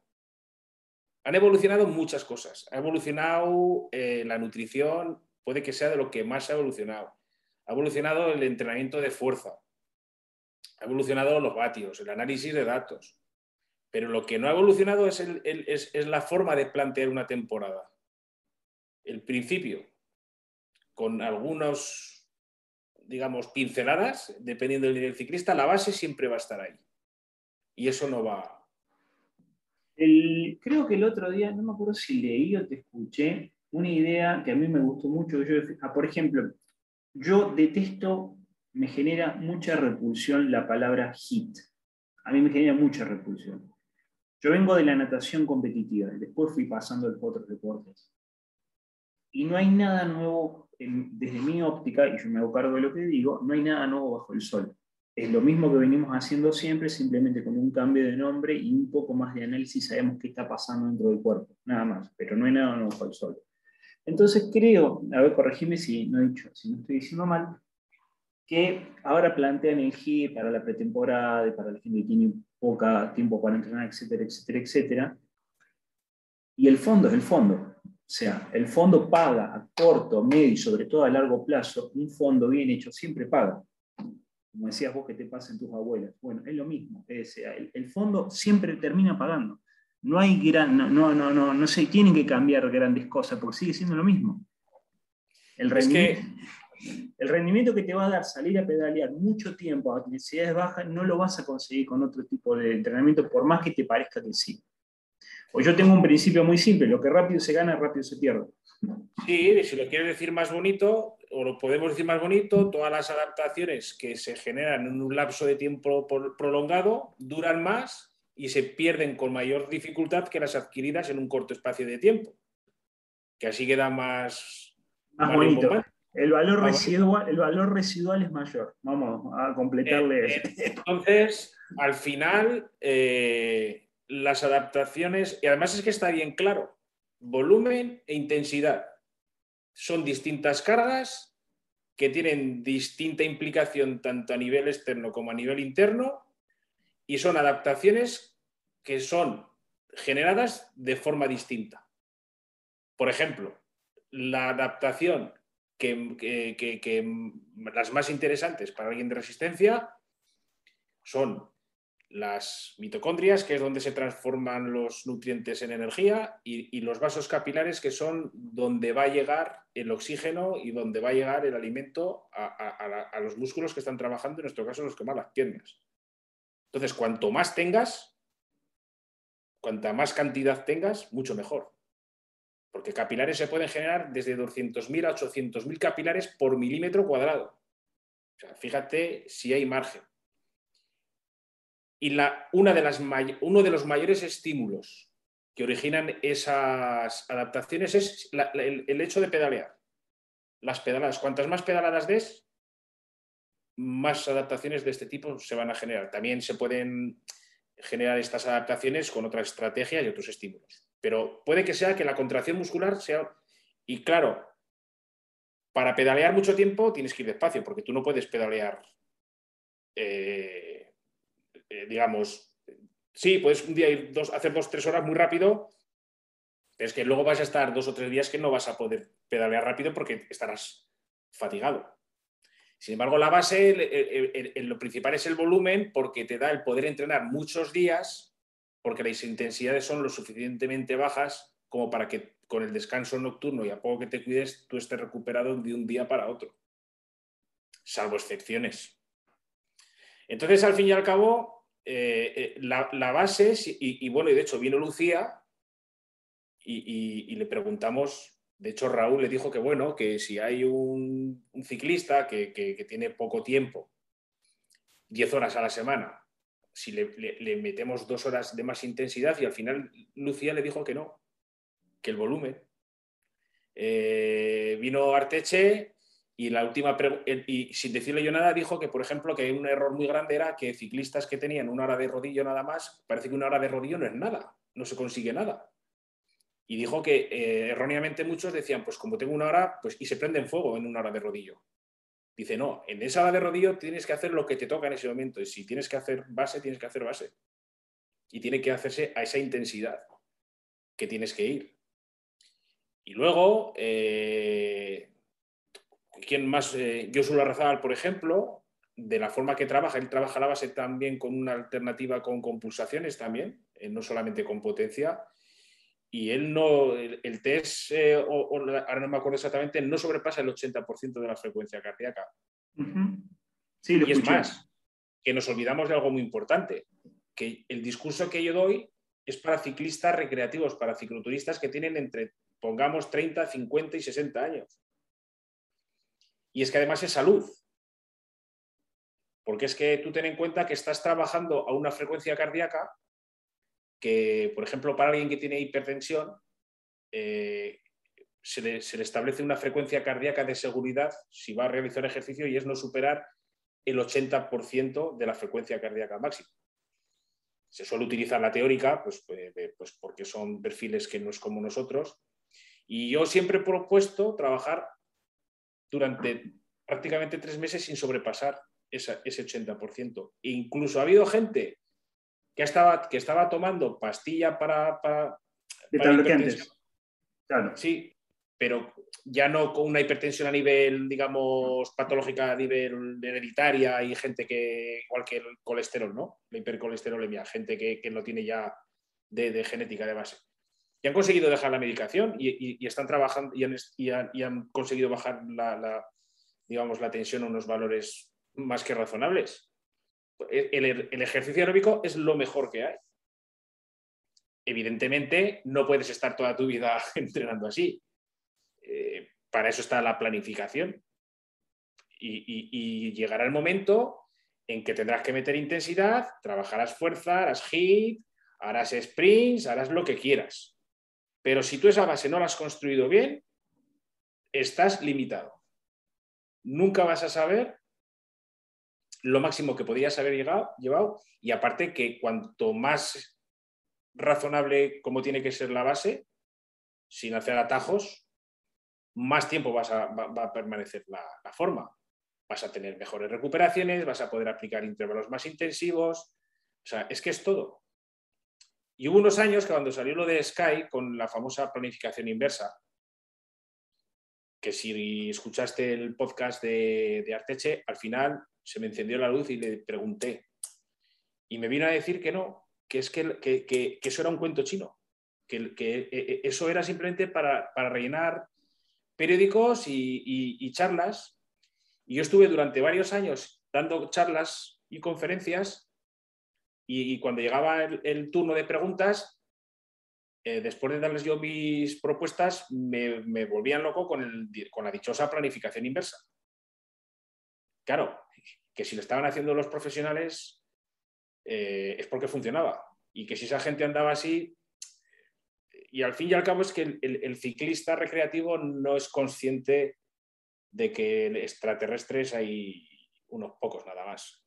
Han evolucionado muchas cosas. Ha evolucionado la nutrición, puede que sea de lo que más ha evolucionado. Ha evolucionado el entrenamiento de fuerza, ha evolucionado los vatios, el análisis de datos, pero lo que no ha evolucionado es, es, la forma de plantear una temporada. El principio, con algunos, digamos, pinceladas, dependiendo del nivel ciclista, la base siempre va a estar ahí. Y eso no va. creo que el otro día, no me acuerdo si leí o te escuché, una idea que a mí me gustó mucho. Yo, ah, por ejemplo, yo detesto, me genera mucha repulsión la palabra hit. A mí me genera mucha repulsión. Yo vengo de la natación competitiva después fui pasando a otros deportes. Y no hay nada nuevo, desde mi óptica, y yo me hago cargo de lo que digo, no hay nada nuevo bajo el sol. Es lo mismo que venimos haciendo siempre, simplemente con un cambio de nombre y un poco más de análisis sabemos qué está pasando dentro del cuerpo, nada más, pero no hay nada nuevo bajo el sol. Entonces creo, a ver, corregime si no, he dicho, si no estoy diciendo mal, que ahora plantean el GI para la pretemporada y para la gente que tiene poco tiempo para entrenar, etcétera, etcétera, etcétera. Y el fondo es el fondo. O sea, el fondo paga a corto, medio y sobre todo a largo plazo. Un fondo bien hecho siempre paga. Como decías vos que te pasen tus abuelas. Bueno, es lo mismo. Es, el, el fondo siempre termina pagando no hay gran, no, no, no, no, no se tienen que cambiar grandes cosas porque sigue siendo lo mismo. El rendimiento, que... el rendimiento que te va a dar salir a pedalear mucho tiempo a necesidades bajas no lo vas a conseguir con otro tipo de entrenamiento, por más que te parezca que sí. O yo tengo un principio muy simple, lo que rápido se gana, rápido se pierde. Sí, si lo quieres decir más bonito, o lo podemos decir más bonito, todas las adaptaciones que se generan en un lapso de tiempo prolongado duran más y se pierden con mayor dificultad que las adquiridas en un corto espacio de tiempo. Que así queda más, más, bonito. El valor, residual, el valor residual es mayor. Vamos a completarle eh, eso. Entonces, al final, eh, las adaptaciones, y además es que está bien claro, volumen e intensidad. Son distintas cargas que tienen distinta implicación tanto a nivel externo como a nivel interno y son adaptaciones que son generadas de forma distinta. Por ejemplo, la adaptación que, las más interesantes para alguien de resistencia son las mitocondrias, que es donde se transforman los nutrientes en energía, y, los vasos capilares, que son donde va a llegar el oxígeno y donde va a llegar el alimento a, a los músculos que están trabajando, en nuestro caso los que más las piernas. Entonces, cuanto más tengas, cuanta más cantidad tengas, mucho mejor. Porque capilares se pueden generar desde 200.000 a 800.000 capilares por milímetro cuadrado. O sea, fíjate si hay margen. Y una de las uno de los mayores estímulos que originan esas adaptaciones es el, el, hecho de pedalear. Las pedaladas, cuantas más pedaladas des, más adaptaciones de este tipo se van a generar. También se pueden generar estas adaptaciones con otras estrategias y otros estímulos. Pero puede que sea que la contracción muscular sea... Y claro, para pedalear mucho tiempo tienes que ir despacio, porque tú no puedes pedalear, eh, eh, digamos, sí, puedes un día ir dos, hacer dos, tres horas muy rápido, pero es que luego vas a estar dos o tres días que no vas a poder pedalear rápido porque estarás fatigado. Sin embargo, la base, lo principal es el volumen porque te da el poder entrenar muchos días porque las intensidades son lo suficientemente bajas como para que con el descanso nocturno y a poco que te cuides tú estés recuperado de un día para otro, salvo excepciones. Entonces, al fin y al cabo, eh, eh, la, base, y, bueno, y de hecho vino Lucía y le preguntamos de hecho, Raúl le dijo que bueno, que si hay un, ciclista que, tiene poco tiempo, 10 horas a la semana, si le, metemos dos horas de más intensidad y al final Lucía le dijo que no, que el volumen. Eh, vino Arteche y la última y sin decirle yo nada dijo que, por ejemplo, que un error muy grande era que ciclistas que tenían una hora de rodillo nada más, parece que una hora de rodillo no es nada, no se consigue nada. Y dijo que eh, erróneamente muchos decían, pues como tengo una hora, pues y se prende en fuego en una hora de rodillo. Dice, no, en esa hora de rodillo tienes que hacer lo que te toca en ese momento. Y si tienes que hacer base, tienes que hacer base. Y tiene que hacerse a esa intensidad que tienes que ir. Y luego, eh, ¿quién más? Eh, Razal, por ejemplo, de la forma que trabaja, él trabaja la base también con una alternativa con compulsaciones también, eh, no solamente con potencia. Y él no, el, test, eh, ahora no me acuerdo exactamente, no sobrepasa el 80% de la frecuencia cardíaca. sí, y es más, que nos olvidamos de algo muy importante, que el discurso que yo doy es para ciclistas recreativos, para cicloturistas que tienen entre, pongamos, 30, 50 y 60 años. Y es que además es salud. Porque es que tú ten en cuenta que estás trabajando a una frecuencia cardíaca que, por ejemplo, para alguien que tiene hipertensión, eh, se, le, establece una frecuencia cardíaca de seguridad si va a realizar ejercicio y es no superar el 80% de la frecuencia cardíaca máxima. Se suele utilizar la teórica, pues, pues, pues, porque son perfiles que no es como nosotros. Y yo siempre he propuesto trabajar durante prácticamente tres meses sin sobrepasar ese 80%. E incluso ha habido gente que estaba, que estaba tomando pastilla para... para, Claro. Sí, pero ya no con una hipertensión a nivel, digamos, patológica a nivel hereditaria y gente que, igual que el colesterol, ¿no? La hipercolesterolemia, gente que, que no tiene ya de, genética de base. Y han conseguido dejar la medicación y, están trabajando y han, y conseguido bajar la, digamos, la tensión a unos valores más que razonables. El, ejercicio aeróbico es lo mejor que hay. Evidentemente, no puedes estar toda tu vida entrenando así. Eh, para eso está la planificación. Y, llegará el momento en que tendrás que meter intensidad, trabajarás fuerza, harás hit, harás sprints, harás lo que quieras. Pero si tú esa base no la has construido bien, estás limitado nunca vas a saber lo máximo que podías haber llegado, llevado y aparte que cuanto más razonable como tiene que ser la base, sin hacer atajos, más tiempo vas a, va, a permanecer la, forma. Vas a tener mejores recuperaciones, vas a poder aplicar intervalos más intensivos. O sea, es que es todo. Y hubo unos años que cuando salió lo de Sky con la famosa planificación inversa, que si escuchaste el podcast de, Arteche, al final se me encendió la luz y le pregunté. Y me vino a decir que no, que es que, eso era un cuento chino, que, e, e, eso era simplemente para, rellenar periódicos y, charlas. Y yo estuve durante varios años dando charlas y conferencias y, cuando llegaba el, turno de preguntas, eh, después de darles yo mis propuestas, me, volvían loco con, el, con, la dichosa planificación inversa. Claro, que si lo estaban haciendo los profesionales eh, es porque funcionaba. Y que si esa gente andaba así, y al fin y al cabo es que el, el ciclista recreativo no es consciente de que extraterrestres hay unos pocos nada más.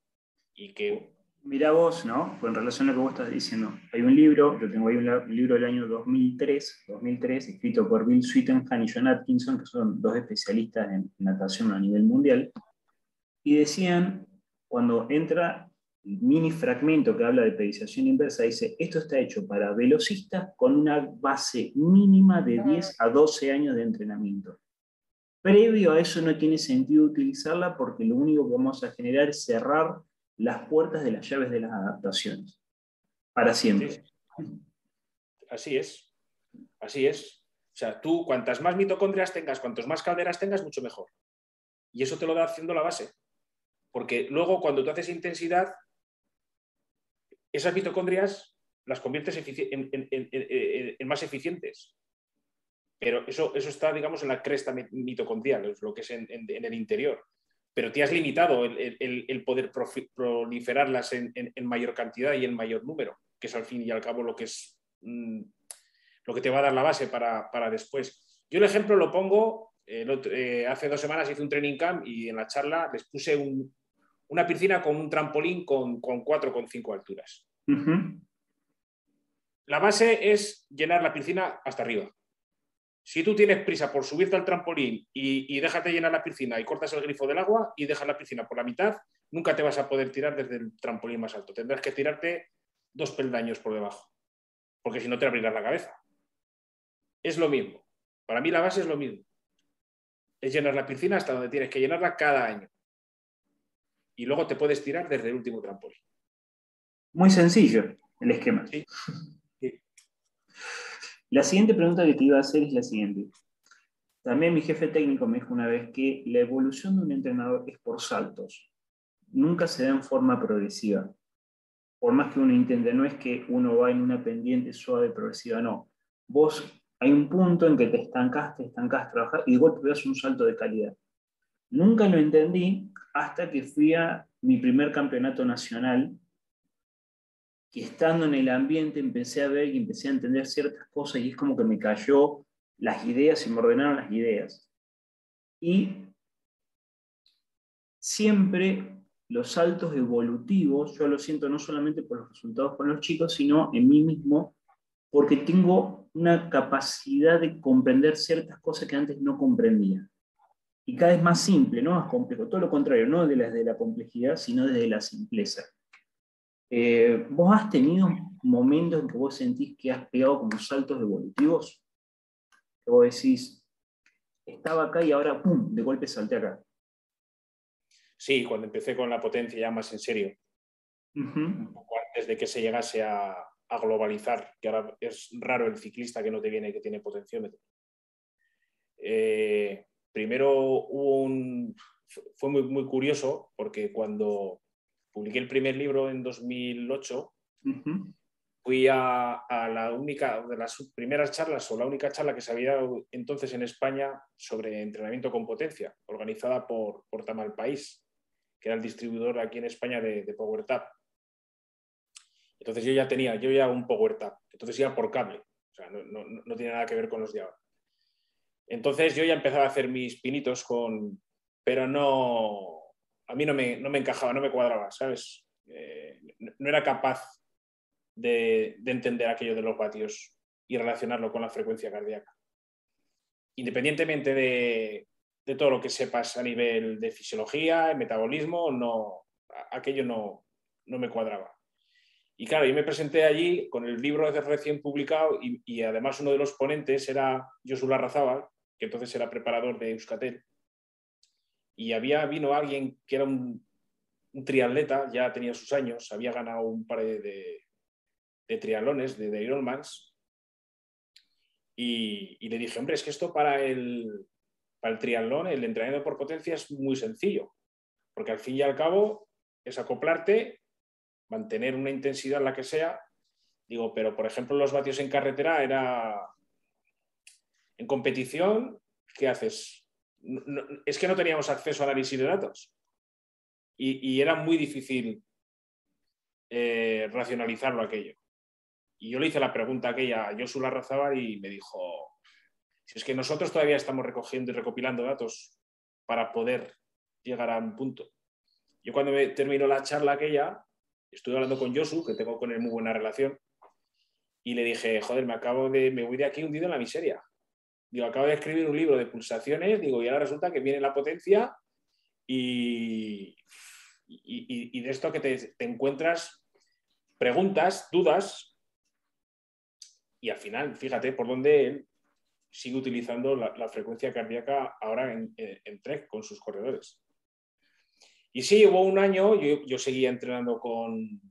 Y que Mira vos, ¿no? Pues en relación a lo que vos estás diciendo. Hay un libro, yo tengo ahí un, libro del año 2003, 2003, escrito por Bill Sweetenham y John Atkinson, que son dos especialistas en natación a nivel mundial, y decían, cuando entra el mini fragmento que habla de periodización inversa, dice, esto está hecho para velocistas con una base mínima de 10 a 12 años de entrenamiento. Previo a eso no tiene sentido utilizarla porque lo único que vamos a generar es cerrar las puertas de las llaves de las adaptaciones. Para siempre. Así es. Así es. O sea, tú cuantas más mitocondrias tengas, cuantos más calderas tengas, mucho mejor. Y eso te lo da haciendo la base. Porque luego cuando tú haces intensidad, esas mitocondrias las conviertes en, más eficientes. Pero eso, eso está, digamos, en la cresta mitocondrial, lo que es en, el interior. Pero te has limitado el, poder proliferarlas en, mayor cantidad y en mayor número, que es al fin y al cabo lo que, es, mm, lo que te va a dar la base para, después. Yo el ejemplo lo pongo, eh, hace dos semanas hice un training camp y en la charla les puse una piscina con un trampolín con, con 4 con 5 alturas. La base es llenar la piscina hasta arriba. Si tú tienes prisa por subirte al trampolín y, déjate llenar la piscina y cortas el grifo del agua y dejas la piscina por la mitad, nunca te vas a poder tirar desde el trampolín más alto. Tendrás que tirarte dos peldaños por debajo, porque si no te abrirás la cabeza. Es lo mismo. Para mí la base es lo mismo. Es llenar la piscina hasta donde tienes que llenarla cada año. Y luego te puedes tirar desde el último trampolín. Muy sencillo el esquema. Sí. La siguiente pregunta que te iba a hacer es la siguiente. También mi jefe técnico me dijo una vez que la evolución de un entrenador es por saltos. Nunca se da en forma progresiva. Por más que uno intente, no es que uno va en una pendiente suave progresiva, no. Vos hay un punto en que te estancas, te estancas, trabajar y de golpe das un salto de calidad. Nunca lo entendí hasta que fui a mi primer campeonato nacional que estando en el ambiente empecé a ver y empecé a entender ciertas cosas y es como que me cayó las ideas y me ordenaron las ideas. Y siempre los saltos evolutivos, yo lo siento no solamente por los resultados con los chicos, sino en mí mismo, porque tengo una capacidad de comprender ciertas cosas que antes no comprendía. Y cada vez más simple, no más complejo. Todo lo contrario, no de de la complejidad, sino desde la simpleza. Eh, ¿Vos has tenido momentos en que vos sentís que has pegado como saltos evolutivos? Que vos decís, estaba acá y ahora, ¡pum!, de golpe salté acá. Sí, cuando empecé con la potencia ya más en serio. Un poco antes de que se llegase a, globalizar, que ahora es raro el ciclista que no te viene que tiene potenciómetro. Eh, primero un, fue muy, muy curioso porque cuando publiqué el primer libro en 2008, fui a, la única, de las primeras charlas o la única charla que se había dado entonces en España sobre entrenamiento con potencia, organizada por, por Tamal País, que era el distribuidor aquí en España de, de PowerTap. Entonces yo ya tenía, yo ya un PowerTap, entonces iba por cable, o sea, no, no, no tiene nada que ver con los de ahora. Entonces yo ya empezaba a hacer mis pinitos con, pero no, a mí no me, encajaba, no me cuadraba, ¿sabes? Eh, no era capaz de, entender aquello de los vatios y relacionarlo con la frecuencia cardíaca. Independientemente de, todo lo que sepas a nivel de fisiología, metabolismo, no, aquello no, me cuadraba. Y claro, yo me presenté allí con el libro recién publicado y, además uno de los ponentes era Josu Larrazábal, que entonces era preparador de Euskatel y había vino alguien que era un, triatleta, ya tenía sus años, había ganado un par de, triatlones, de, de Ironmans, y, le dije, hombre, es que esto para el, para el triatlón, el entrenamiento por potencia es muy sencillo, porque al fin y al cabo es acoplarte, mantener una intensidad la que sea, digo, pero por ejemplo los vatios en carretera era en competición, ¿qué haces? Es que no teníamos acceso a análisis de datos y, era muy difícil eh, racionalizarlo aquello. Y yo le hice la pregunta aquella a Josu Larrazábal y me dijo, si es que nosotros todavía estamos recogiendo y recopilando datos para poder llegar a un punto. Yo cuando me terminó la charla aquella, estuve hablando con Josu, que tengo con él muy buena relación, y le dije, joder, me acabo de, me voy de aquí hundido en la miseria. Digo, acabo de escribir un libro de pulsaciones, digo, y ahora resulta que viene la potencia y, y, de esto que te, encuentras preguntas, dudas, y al final, fíjate por dónde él sigue utilizando la, frecuencia cardíaca ahora en, en, Trek con sus corredores. Y sí, hubo un año, yo, yo seguía entrenando con,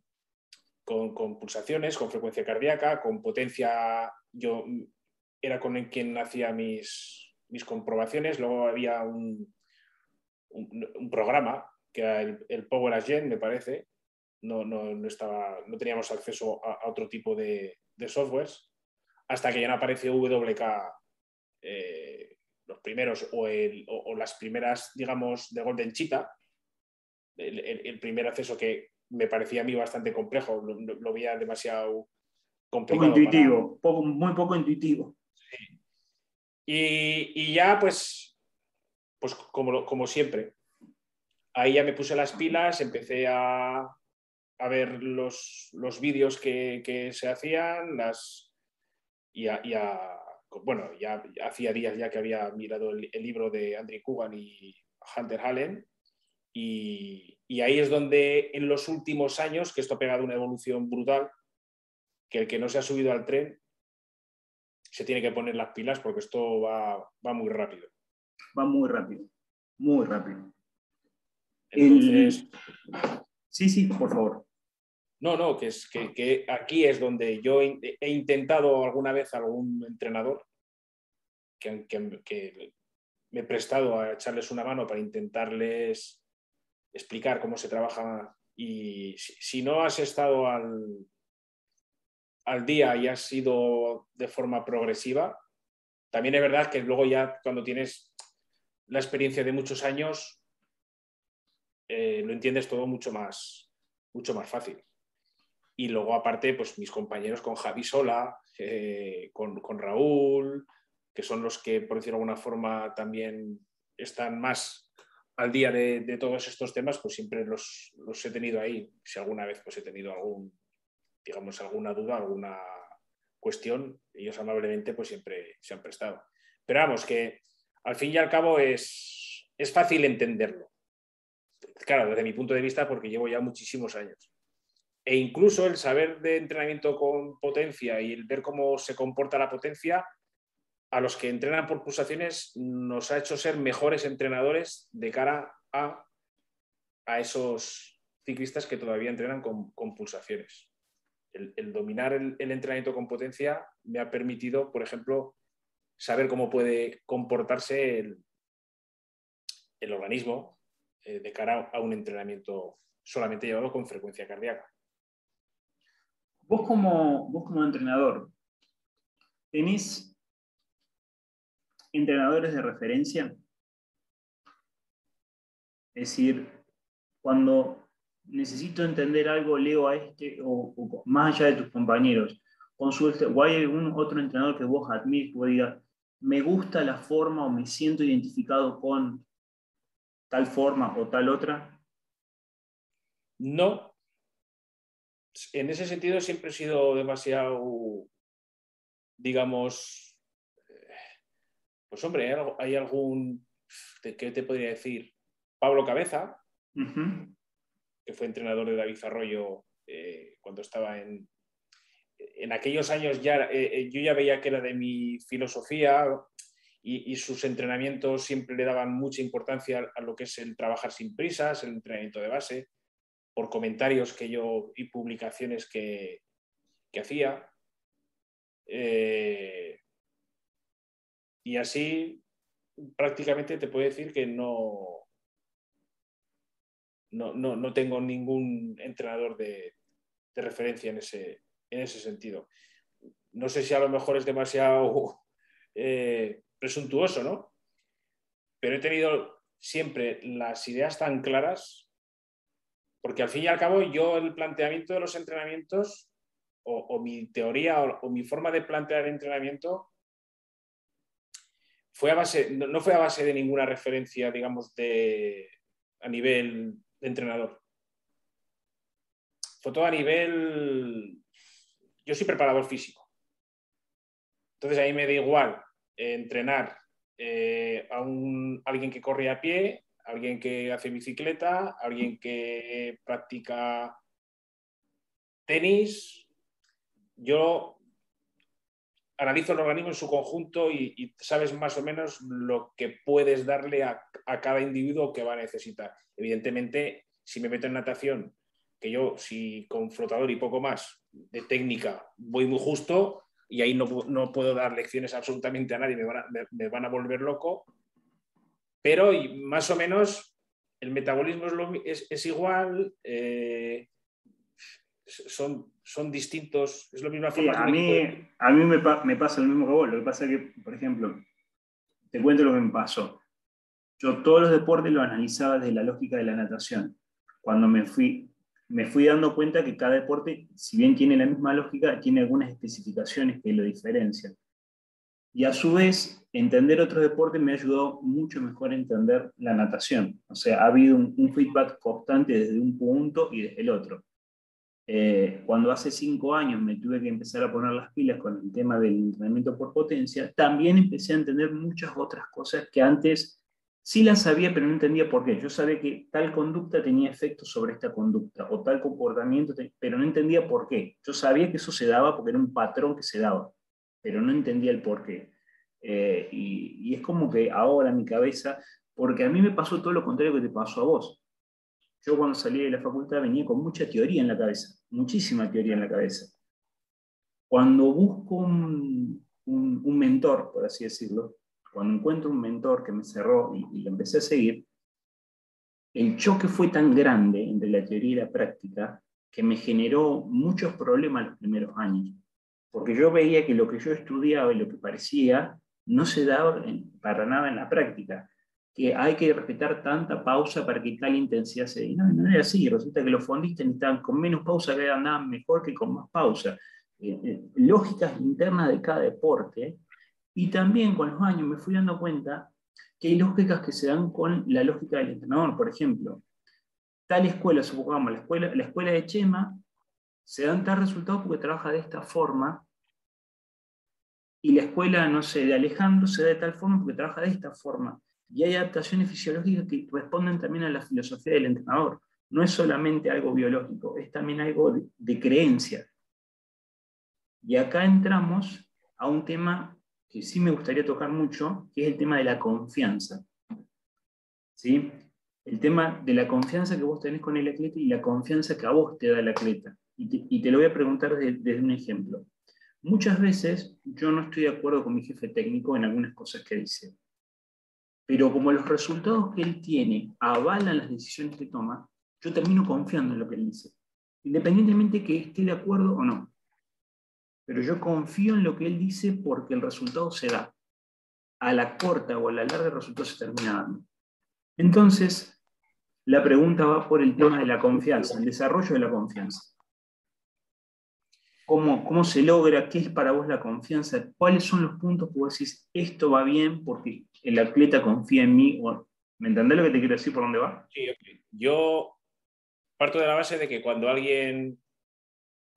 con, con, pulsaciones, con frecuencia cardíaca, con potencia. Yo era con quien hacía mis, mis comprobaciones. Luego había un, un, programa que era el, Power Agent, me parece. No, no, estaba, no teníamos acceso a, otro tipo de, de, softwares hasta que ya no apareció WK eh, los primeros o, las primeras, digamos, de Golden Cheetah, el, primer acceso que me parecía a mí bastante complejo, lo, veía demasiado complicado. Poco intuitivo, muy poco intuitivo. Y, ya, pues, pues como, como siempre, ahí ya me puse las pilas, empecé a, a ver los, los vídeos que, que, se hacían, las, y, a, bueno, ya, hacía días ya que había mirado el, libro de Andrew Coogan y Hunter Hallen, y, ahí es donde en los últimos años, que esto ha pegado una evolución brutal, que el que no se ha subido al tren se tiene que poner las pilas porque esto va, muy rápido. Va muy rápido, muy rápido. Sí, sí, por favor. No, no, que, es, que, aquí es donde yo he, intentado alguna vez algún entrenador que, que, me he prestado a echarles una mano para intentarles explicar cómo se trabaja. Y si, no has estado al, al día y has sido de forma progresiva, también es verdad que luego ya cuando tienes la experiencia de muchos años, eh, lo entiendes todo mucho más, mucho más fácil. Y luego, aparte, pues mis compañeros con Javi Sola, eh, con, Raúl, que son los que, por decirlo de alguna forma, también están más al día de, todos estos temas, pues siempre los, he tenido ahí. Si alguna vez pues, he tenido algún, digamos, alguna duda, alguna cuestión, ellos amablemente pues siempre se han prestado. Pero vamos, que al fin y al cabo es, es fácil entenderlo. Claro, desde mi punto de vista, porque llevo ya muchísimos años e incluso el saber de entrenamiento con potencia y el ver cómo se comporta la potencia, a los que entrenan por pulsaciones nos ha hecho ser mejores entrenadores de cara a, a esos ciclistas que todavía entrenan con, pulsaciones. El, dominar el, entrenamiento con potencia me ha permitido, por ejemplo, saber cómo puede comportarse el, organismo eh, de cara a un entrenamiento solamente llevado con frecuencia cardíaca. Vos como, vos como entrenador, ¿tenés entrenadores de referencia? Es decir, cuando necesito entender algo, leo a este, o, más allá de tus compañeros, consulte, o hay algún otro entrenador que vos admires, que vos digas, me gusta la forma o me siento identificado con tal forma o tal otra? No, en ese sentido siempre he sido demasiado, digamos, eh, pues hombre, hay algún, ¿qué te podría decir? Pablo Cabeza, que fue entrenador de David Arroyo eh, cuando estaba en... En aquellos años ya, eh, yo ya veía que era de mi filosofía y, sus entrenamientos siempre le daban mucha importancia a lo que es el trabajar sin prisas, el entrenamiento de base por comentarios que yo y publicaciones que, hacía. Eh, y así prácticamente te puedo decir que no, no, tengo ningún entrenador de, referencia en ese, en ese sentido. No sé si a lo mejor es demasiado eh, presuntuoso, ¿no? Pero he tenido siempre las ideas tan claras porque al fin y al cabo yo el planteamiento de los entrenamientos o, mi teoría o, mi forma de plantear el entrenamiento fue a base, no, fue a base de ninguna referencia, digamos, de, a nivel de entrenador. Fue todo a nivel... Yo soy preparador físico. Entonces ahí me da igual entrenar eh, a un, alguien que corre a pie alguien que hace bicicleta, alguien que practica tenis. Yo analizo el organismo en su conjunto y, sabes más o menos lo que puedes darle a, cada individuo que va a necesitar. Evidentemente, si me meto en natación, que yo si con flotador y poco más de técnica voy muy justo y ahí no, puedo dar lecciones absolutamente a nadie, me van a volver loco, pero más o menos el metabolismo es, igual, eh, son, son distintos, es lo mismo a mí, a mí me, pasa lo mismo que vos, lo que pasa es que, por ejemplo, te cuento lo que me pasó. Yo todos los deportes los analizaba desde la lógica de la natación. Cuando me fui, me fui dando cuenta que cada deporte, si bien tiene la misma lógica, tiene algunas especificaciones que lo diferencian. Y a su vez, entender otros deportes me ayudó mucho mejor a entender la natación. O sea, ha habido un, feedback constante desde un punto y desde el otro. Eh, cuando hace cinco años me tuve que empezar a poner las pilas con el tema del entrenamiento por potencia, también empecé a entender muchas otras cosas que antes sí las sabía, pero no entendía por qué. Yo sabía que tal conducta tenía efecto sobre esta conducta o tal comportamiento, pero no entendía por qué. Yo sabía que eso se daba porque era un patrón que se daba, pero no entendía el por qué. Eh, y, y es como que ahora mi cabeza, porque a mí me pasó todo lo contrario que te pasó a vos yo cuando salí de la facultad venía con mucha teoría en la cabeza, muchísima teoría en la cabeza. Cuando busco un, mentor, por así decirlo, cuando encuentro un mentor que me cerró y, lo empecé a seguir, el choque fue tan grande entre la teoría y la práctica que me generó muchos problemas los primeros años, porque yo veía que lo que yo estudiaba y lo que parecía no se daba para nada en la práctica que hay que respetar tanta pausa para que tal intensidad se dé. No, no era así. Resulta que los fondistas estaban con menos pausa que andaban mejor que con más pausa. Eh, eh, lógicas internas de cada deporte. Y también con los años me fui dando cuenta que hay lógicas que se dan con la lógica del entrenador. Por ejemplo, tal escuela, supongamos, la escuela, la escuela de Chema, se dan tal resultado porque trabaja de esta forma. Y la escuela, no sé, de Alejandro se da de tal forma porque trabaja de esta forma. Y hay adaptaciones fisiológicas que responden también a la filosofía del entrenador. No es solamente algo biológico, es también algo de, creencia. Y acá entramos a un tema que sí me gustaría tocar mucho, que es el tema de la confianza. ¿Sí? El tema de la confianza que vos tenés con el atleta y la confianza que a vos te da el atleta. Y te, lo voy a preguntar desde, un ejemplo. Muchas veces yo no estoy de acuerdo con mi jefe técnico en algunas cosas que dice. Pero como los resultados que él tiene avalan las decisiones que toma, yo termino confiando en lo que él dice, independientemente que esté de acuerdo o no. Pero yo confío en lo que él dice porque el resultado se da. A la corta o a la larga el resultado se termina dando. Entonces, la pregunta va por el tema de la confianza, el desarrollo de la confianza. ¿Cómo, ¿Cómo se logra? ¿Qué es para vos la confianza? ¿Cuáles son los puntos que vos decís, esto va bien porque el atleta confía en mí. ¿Me entendés lo que te quiero decir por dónde va? Sí, yo parto de la base de que cuando alguien,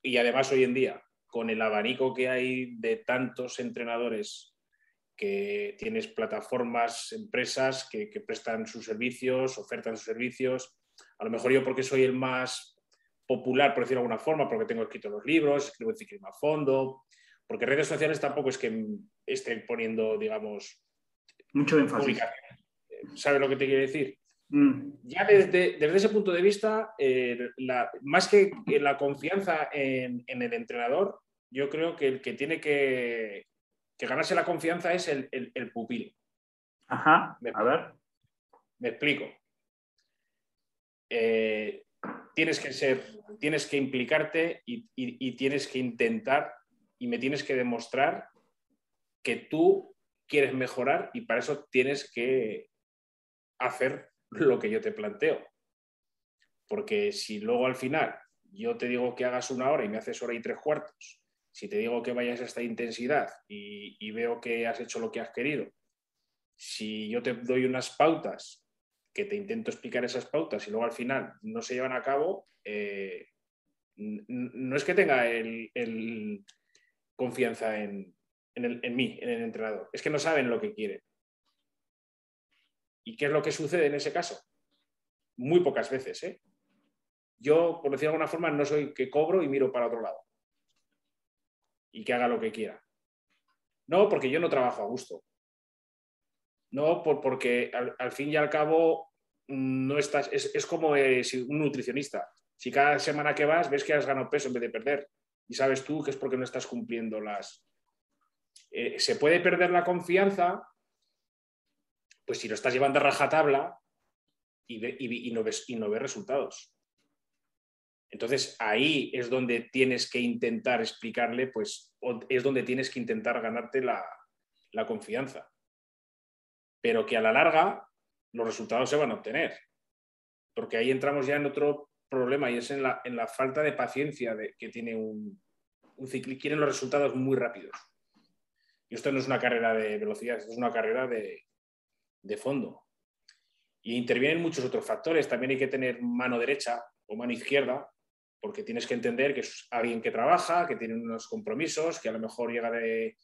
y además hoy en día, con el abanico que hay de tantos entrenadores que tienes plataformas, empresas que, prestan sus servicios, ofertan sus servicios. A lo mejor yo porque soy el más popular, por decirlo de alguna forma, porque tengo escrito los libros, escribo en ciclismo a fondo, porque redes sociales tampoco es que estén poniendo, digamos, mucho énfasis. ¿Sabes lo que te quiero decir? Mm. Ya desde, ese punto de vista, eh, más que la confianza en, el entrenador, yo creo que el que tiene que, ganarse la confianza es el, el, pupilo. Ajá, a ver. Me explico. Eh, tienes que ser, tienes que implicarte y, tienes que intentar y me tienes que demostrar que tú quieres mejorar y para eso tienes que hacer lo que yo te planteo. Porque si luego al final yo te digo que hagas una hora y me haces hora y tres cuartos, si te digo que vayas a esta intensidad y, veo que has hecho lo que has querido, si yo te doy unas pautas que te intento explicar esas pautas y luego al final no se llevan a cabo, eh, no es que tenga el confianza en, en, mí, en el entrenador. Es que no saben lo que quieren. ¿Y qué es lo que sucede en ese caso? Muy pocas veces. ¿eh? Yo, por decir de alguna forma, no soy que cobro y miro para otro lado. Y que haga lo que quiera. No, porque yo no trabajo a gusto. No, porque al, fin y al cabo no estás. Es, como eh, un nutricionista. Si cada semana que vas ves que has ganado peso en vez de perder y sabes tú que es porque no estás cumpliendo las, eh, se puede perder la confianza, pues si lo estás llevando a rajatabla y, no, ves, y no ves resultados. Entonces ahí es donde tienes que intentar explicarle, pues es donde tienes que intentar ganarte la, confianza. pero que a la larga los resultados se van a obtener. Porque ahí entramos ya en otro problema y es en la, en la falta de paciencia de, que tiene un, un ciclista. Quieren los resultados muy rápidos. Y esto no es una carrera de velocidad, esto es una carrera de, de fondo. Y intervienen muchos otros factores. También hay que tener mano derecha o mano izquierda, porque tienes que entender que es alguien que trabaja, que tiene unos compromisos, que a lo mejor llega de,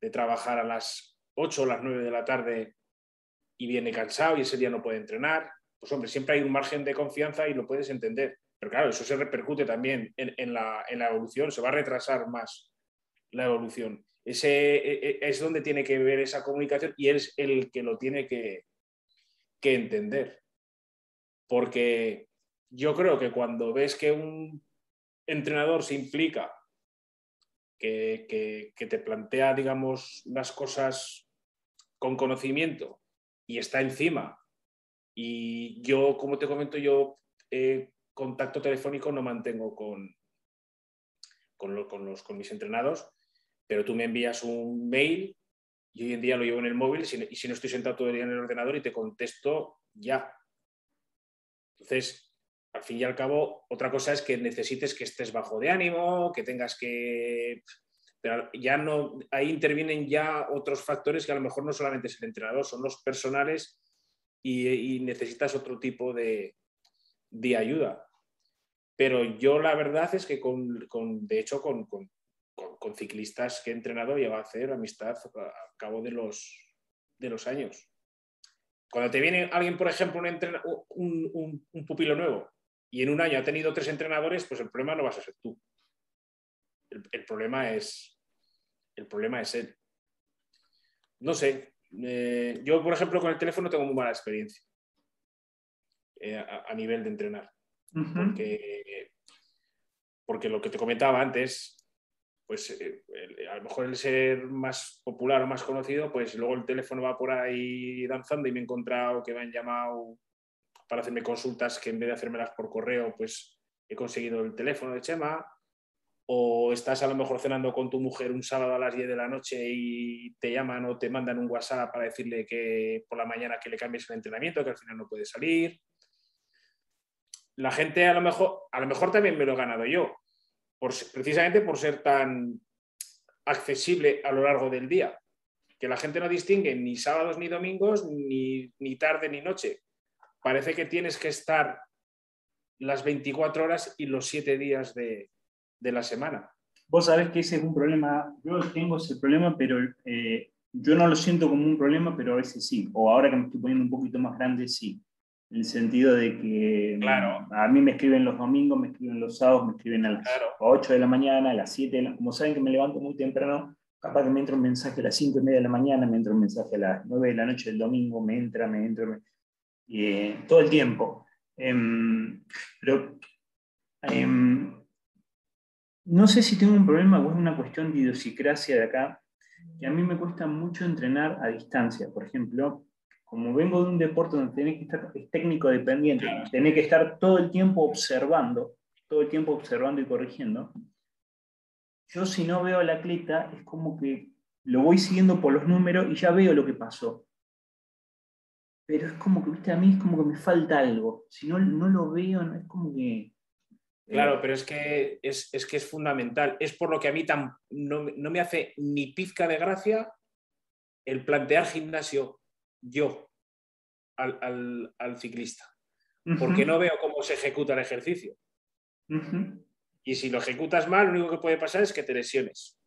de trabajar a las 8 o las 9 de la tarde y viene cansado y ese día no puede entrenar. Pues hombre, siempre hay un margen de confianza y lo puedes entender. Pero claro, eso se repercute también en, la, en la, evolución, se va a retrasar más la evolución. Ese e, e, es donde tiene que ver esa comunicación y es el que lo tiene que, que entender. Porque yo creo que cuando ves que un entrenador se implica, que, te plantea, digamos, las cosas con conocimiento y está encima, y yo, como te comento, yo eh, contacto telefónico no mantengo con, con, los, con mis entrenados, pero tú me envías un mail y hoy en día lo llevo en el móvil y si no estoy sentado todo el día en el ordenador y te contesto ya. Entonces, al fin y al cabo, otra cosa es que necesites que estés bajo de ánimo, que tengas que... Pero ya no, ahí intervienen ya otros factores que a lo mejor no solamente es el entrenador, son los personales y, necesitas otro tipo de, ayuda. Pero yo la verdad es que con, de hecho con, con, ciclistas que he entrenado llevo a hacer amistad a cabo de los, de los años. Cuando te viene alguien, por ejemplo, un, un, pupilo nuevo y en un año ha tenido tres entrenadores, pues el problema no vas a ser tú. El, problema, es, el problema es él. No sé, eh, yo, por ejemplo, con el teléfono tengo muy mala experiencia eh, a, nivel de entrenar. porque, porque lo que te comentaba antes, pues eh, a lo mejor el ser más popular o más conocido, pues luego el teléfono va por ahí danzando y me he encontrado que me han llamado para hacerme consultas que en vez de hacérmelas por correo, pues he conseguido el teléfono de Chema. O estás a lo mejor cenando con tu mujer un sábado a las 10 de la noche y te llaman o te mandan un WhatsApp para decirle que por la mañana que le cambies el entrenamiento, que al final no puede salir. La gente a lo mejor, a lo mejor también me lo he ganado yo, precisamente por ser tan accesible a lo largo del día, que la gente no distingue ni sábados ni domingos, ni, tarde ni noche. Parece que tienes que estar las 24 horas y los 7 días de, la semana. Vos sabés que ese es un problema, yo tengo ese problema, pero eh, yo no lo siento como un problema, pero a veces sí, o ahora que me estoy poniendo un poquito más grande, sí en el sentido de que claro. a mí me escriben los domingos, me escriben los sábados, me escriben a las 8 de la mañana, a las 7, como saben que me levanto muy temprano, capaz que me entra un mensaje a las 5 y media de la mañana, me entra un mensaje a las 9 de la noche del domingo, me entra, me entra, eh, todo el tiempo. Em, pero em, no sé si tengo un problema o es una cuestión de idiosincrasia de acá, que a mí me cuesta mucho entrenar a distancia. Por ejemplo, como vengo de un deporte donde tenés que estar, es técnico dependiente, tenés que estar todo el tiempo observando, todo el tiempo observando y corrigiendo, yo si no veo la atleta es como que lo voy siguiendo por los números y ya veo lo que pasó. Pero es como que, viste, a mí es como que me falta algo. Si no, no lo veo, no, es como que... Claro, eh, pero es que es, que es fundamental. Es por lo que a mí tan, no, no me hace ni pizca de gracia el plantear gimnasio yo al, ciclista, porque no veo cómo se ejecuta el ejercicio. Y si lo ejecutas mal, lo único que puede pasar es que te lesiones.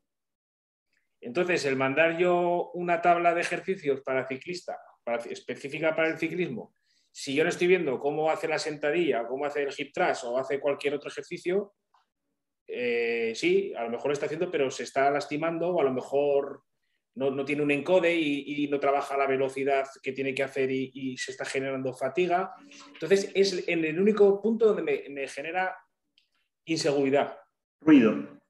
Entonces, el mandar yo una tabla de ejercicios para ciclista, para, específica para el ciclismo, si yo no estoy viendo cómo hace la sentadilla, cómo hace el hip thrust o hace cualquier otro ejercicio, eh, sí, a lo mejor lo está haciendo, pero se está lastimando o a lo mejor no, tiene un encode y, no trabaja a la velocidad que tiene que hacer y, se está generando fatiga. Entonces, es en el único punto donde me, genera inseguridad. Ruido.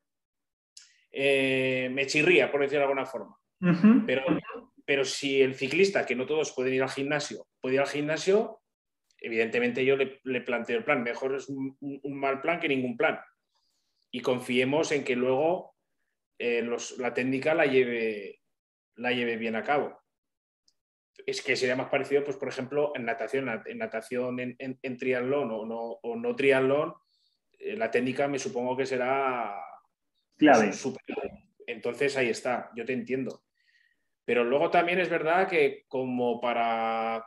Eh, me chirría, por decirlo de alguna forma. pero, pero si el ciclista, que no todos pueden ir al gimnasio, puede ir al gimnasio, evidentemente yo le, planteo el plan. Mejor es un, mal plan que ningún plan. Y confiemos en que luego eh, la técnica la lleve, la lleve bien a cabo. es que sería más parecido, pues, por ejemplo, en natación, en natación en, en, triatlón o no, o no triatlón, eh, la técnica me supongo que será clave. Entonces ahí está, yo te entiendo. Pero luego también es verdad que como para...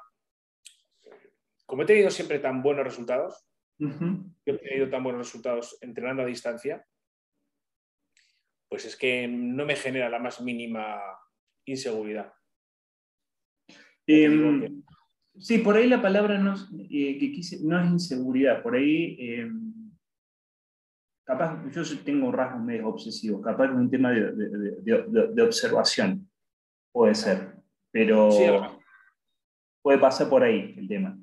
Como he tenido siempre tan buenos resultados, he tenido tan buenos resultados entrenando a distancia, pues es que no me genera la más mínima inseguridad. Em, sí, por ahí la palabra no, eh, que no es inseguridad, por ahí em, capaz, yo tengo rasgos medio obsesivos, capaz es un tema de, observación, puede ser, pero puede pasar por ahí el tema.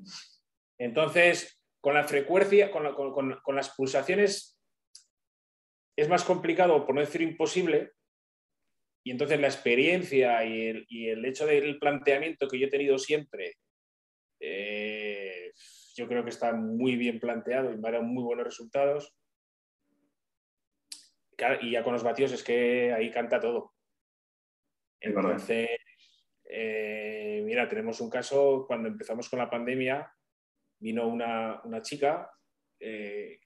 Entonces, con la frecuencia, con, las pulsaciones, es más complicado, por no decir imposible, y entonces la experiencia y el, hecho del planteamiento que yo he tenido siempre, eh, yo creo que está muy bien planteado y me ha dado muy buenos resultados y ya con los batidos es que ahí canta todo. Entonces, eh, mira, tenemos un caso, cuando empezamos con la pandemia, vino una, chica, eh,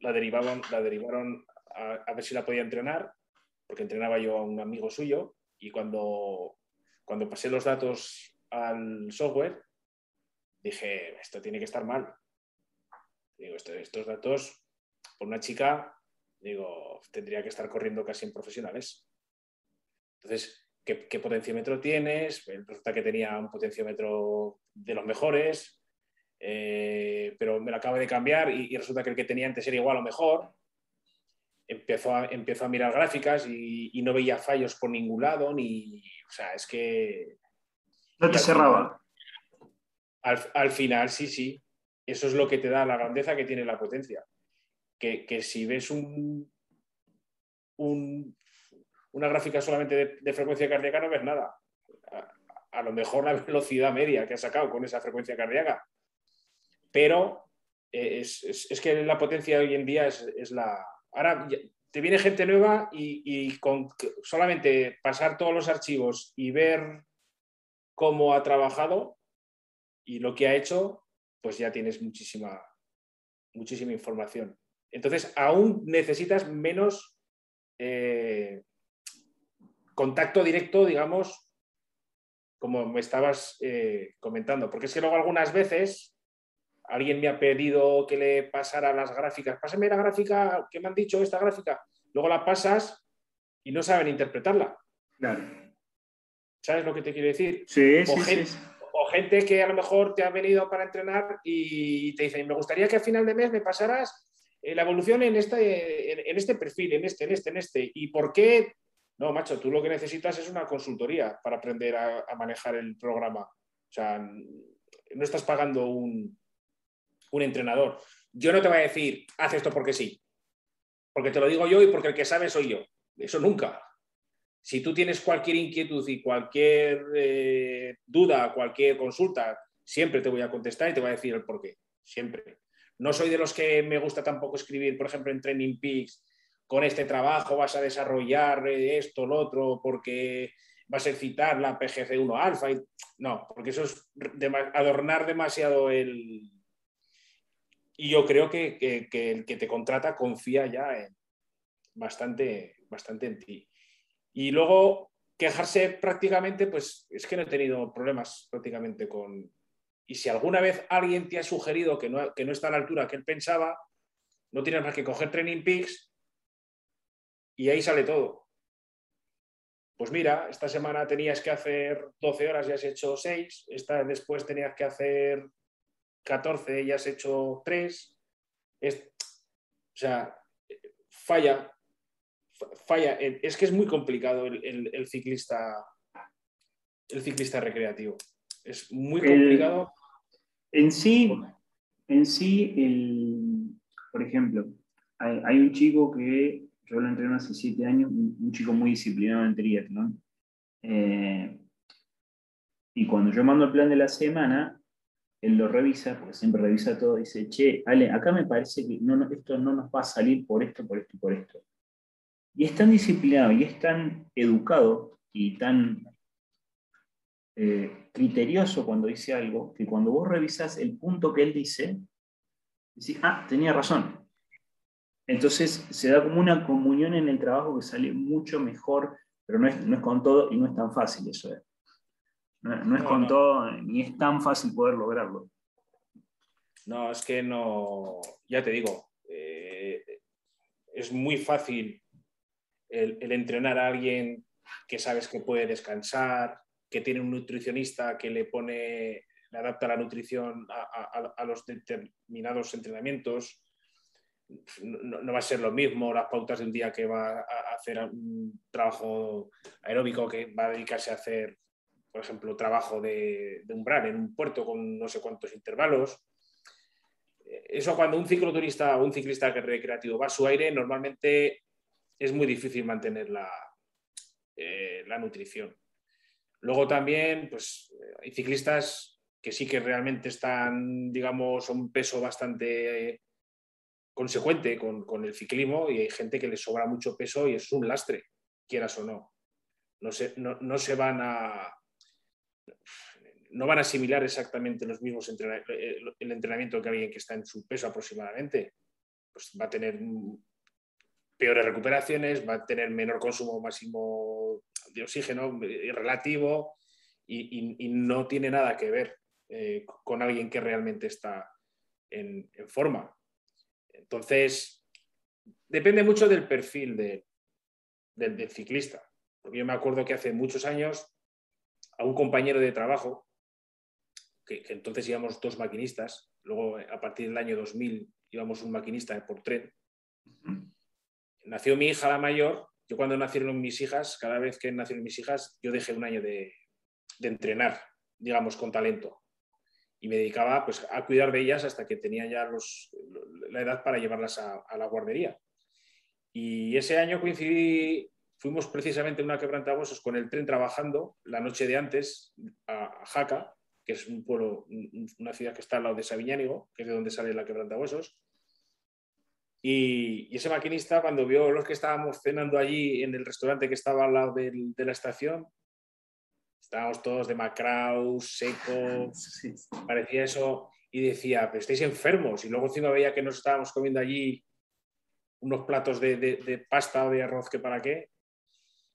la derivaron, la derivaron a, ver si la podía entrenar, porque entrenaba yo a un amigo suyo, y cuando, cuando pasé los datos al software, dije, esto tiene que estar mal. Digo, estos datos, por una chica, digo, tendría que estar corriendo casi en profesionales. Entonces, ¿qué, potenciómetro tienes? Resulta que tenía un potenciómetro de los mejores, eh, pero me lo acabo de cambiar y, resulta que el que tenía antes era igual o mejor. Empezó a, a mirar gráficas y, no veía fallos por ningún lado, ni. O sea, es que. No te cerraba. al final, sí, sí. Eso es lo que te da la grandeza que tiene la potencia que, si ves un, una gráfica solamente de, frecuencia cardíaca no ves nada. A, lo mejor la velocidad media que ha sacado con esa frecuencia cardíaca. Pero eh, es, que la potencia hoy en día es, la... Ahora te viene gente nueva y, con solamente pasar todos los archivos y ver cómo ha trabajado y lo que ha hecho, pues ya tienes muchísima, muchísima información. Entonces, aún necesitas menos eh, contacto directo, digamos, como me estabas eh, comentando. Porque es que luego algunas veces alguien me ha pedido que le pasara las gráficas. Pásame la gráfica que me han dicho, esta gráfica. Luego la pasas y no saben interpretarla. Claro. ¿Sabes lo que te quiero decir? Sí, sí, sí. O gente que a lo mejor te ha venido para entrenar y te dice, me gustaría que a final de mes me pasaras eh, la evolución en este, en, este perfil, en este, en este, en este. ¿Y por qué? No, macho, tú lo que necesitas es una consultoría para aprender a, manejar el programa. O sea, no estás pagando un, un entrenador. Yo no te voy a decir, haz esto porque sí. Porque te lo digo yo y porque el que sabe soy yo. Eso nunca. Si tú tienes cualquier inquietud y cualquier eh, duda, cualquier consulta, siempre te voy a contestar y te voy a decir el por qué. Siempre. No soy de los que me gusta tampoco escribir, por ejemplo, en Training Peaks, con este trabajo vas a desarrollar esto, lo otro, porque vas a citar la PGC1 alfa. No, porque eso es adornar demasiado el... Y yo creo que, el que te contrata confía ya en, bastante, bastante en ti. Y luego quejarse prácticamente, pues es que no he tenido problemas prácticamente con, y si alguna vez alguien te ha sugerido que no, que no está a la altura que él pensaba, no tienes más que coger Training Peaks y ahí sale todo. Pues mira, esta semana tenías que hacer 12 horas y has hecho 6, esta después tenías que hacer 14 y has hecho 3. o sea, falla, falla. Es que es muy complicado el, ciclista, el ciclista recreativo. Es muy complicado. En sí, en sí por ejemplo, hay, un chico que yo lo entreno hace siete años, un, chico muy disciplinado en triatlón. Eh, y cuando yo mando el plan de la semana, él lo revisa, porque siempre revisa todo, y dice, che, Ale, acá me parece que esto no nos va a salir por esto, por esto y por esto. Y es tan disciplinado y es tan educado y tan eh, criterioso cuando dice algo, que cuando vos revisás el punto que él dice, decís, ah, tenía razón. Entonces se da como una comunión en el trabajo que sale mucho mejor, pero no es, no es con todo y no es tan fácil eso. Eh. No, es con todo ni es tan fácil poder lograrlo. No, es que no, ya te digo, eh, es muy fácil el, entrenar a alguien que sabes que puede descansar, que tiene un nutricionista que le pone, le adapta la nutrición a, los determinados entrenamientos. No, va a ser lo mismo las pautas de un día que va a hacer un trabajo aeróbico, que va a dedicarse a hacer, por ejemplo, trabajo de, de umbral en un puerto con no sé cuántos intervalos eso cuando un cicloturista o un ciclista recreativo va a su aire, normalmente es muy difícil mantener la, eh, la nutrición. Luego también, pues hay ciclistas que sí que realmente están, digamos, a un peso bastante consecuente con, el ciclismo y hay gente que le sobra mucho peso y es un lastre, quieras o no. No no se van a no van a asimilar exactamente los mismos eh, el entrenamiento que alguien que está en su peso aproximadamente. Pues va a tener peores recuperaciones, va a tener menor consumo máximo de oxígeno eh, relativo y, no tiene nada que ver eh, con alguien que realmente está en, forma. Entonces, depende mucho del perfil del ciclista. Porque yo me acuerdo que hace muchos años a un compañero de trabajo que, entonces íbamos dos maquinistas, luego a partir del año 2000 íbamos un maquinista por tren. Nació mi hija la mayor, yo cuando nacieron mis hijas, cada vez que nacieron mis hijas, yo dejé un año de, entrenar, digamos, con talento. Y me dedicaba pues, a cuidar de ellas hasta que tenía ya los, la edad para llevarlas a, la guardería. Y ese año coincidí, fuimos precisamente en una quebrantahuesos con el tren trabajando la noche de antes a, Jaca, que es un pueblo, una ciudad que está al lado de Sabiñánigo, que es de donde sale la quebrantahuesos. Y, y ese maquinista, cuando vio los que estábamos cenando allí en el restaurante que estaba al lado de la estación, estábamos todos de macrao, secos, parecía eso, y decía, pero estáis enfermos. Y luego encima veía que nos estábamos comiendo allí unos platos de, de, pasta o de arroz, que para qué.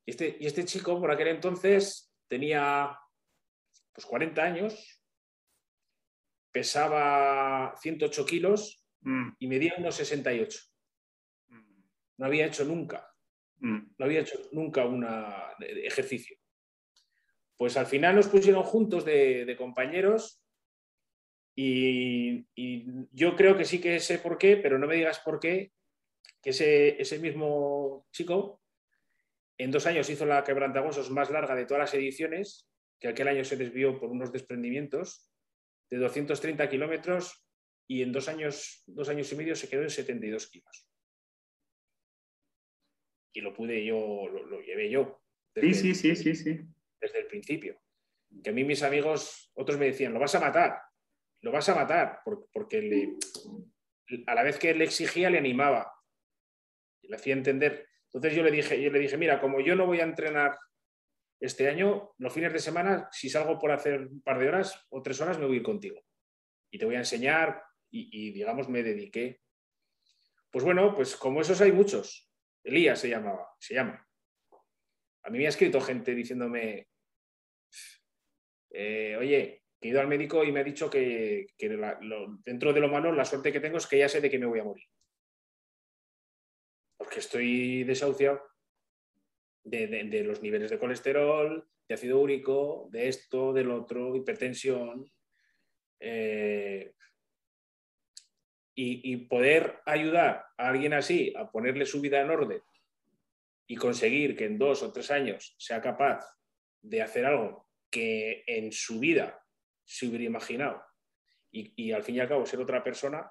Y este, y este chico, por aquel entonces, tenía pues 40 años, pesaba 108 kilos mm. y medía unos 68. Mm. No había hecho nunca, mm. no había hecho nunca un ejercicio. Pues al final nos pusieron juntos de, compañeros y, yo creo que sí que sé por qué, pero no me digas por qué, que ese, ese mismo chico en dos años hizo la quebrantahuesos más larga de todas las ediciones que aquel año se desvió por unos desprendimientos de 230 kilómetros y en dos años, dos años y medio se quedó en 72 kilos. Y lo pude yo, lo, llevé yo. Sí, sí, sí, sí, sí. Desde el principio. Que a mí mis amigos, otros me decían, lo vas a matar, lo vas a matar, porque, a la vez que le exigía, le animaba. Le hacía entender. Entonces yo le dije, yo le dije, mira, como yo no voy a entrenar este año, los fines de semana, si salgo por hacer un par de horas o tres horas, me voy a ir contigo. Y te voy a enseñar y, digamos, me dediqué. Pues bueno, pues como esos hay muchos. Elías se llamaba, se llama. A mí me ha escrito gente diciéndome, eh, oye, he ido al médico y me ha dicho que, dentro de lo malo, la suerte que tengo es que ya sé de que me voy a morir. Porque estoy desahuciado de, los niveles de colesterol, de ácido úrico, de esto, del otro, hipertensión. Eh, y, poder ayudar a alguien así a ponerle su vida en orden y conseguir que en dos o tres años sea capaz de hacer algo que en su vida se hubiera imaginado y, al fin y al cabo ser otra persona,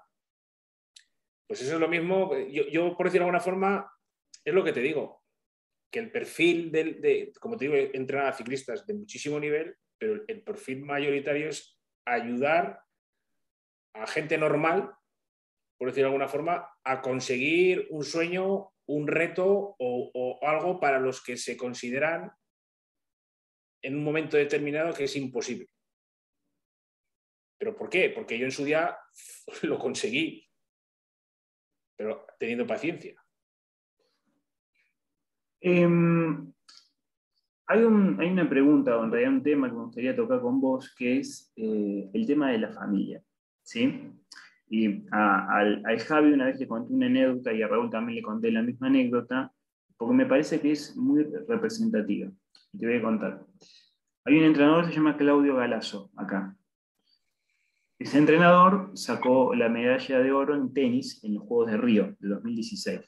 pues eso es lo mismo. Yo, yo, por decirlo de alguna forma, es lo que te digo que el perfil de, como te digo, entrenar a ciclistas de muchísimo nivel, pero el perfil mayoritario es ayudar a gente normal, por decirlo de alguna forma, a conseguir un sueño, un reto o, algo para los que se consideran en un momento determinado que es imposible. ¿Pero por qué? Porque yo en su día lo conseguí, pero teniendo paciencia. Em, hay, una pregunta, o en realidad un tema que me gustaría tocar con vos, que es eh, el tema de la familia. ¿sí? Y al, Javi una vez le conté una anécdota y a Raúl también le conté la misma anécdota, porque me parece que es muy representativa. te voy a contar. Hay un entrenador que se llama Claudio Galazo, acá. Ese entrenador sacó la medalla de oro en tenis en los Juegos de Río de 2016.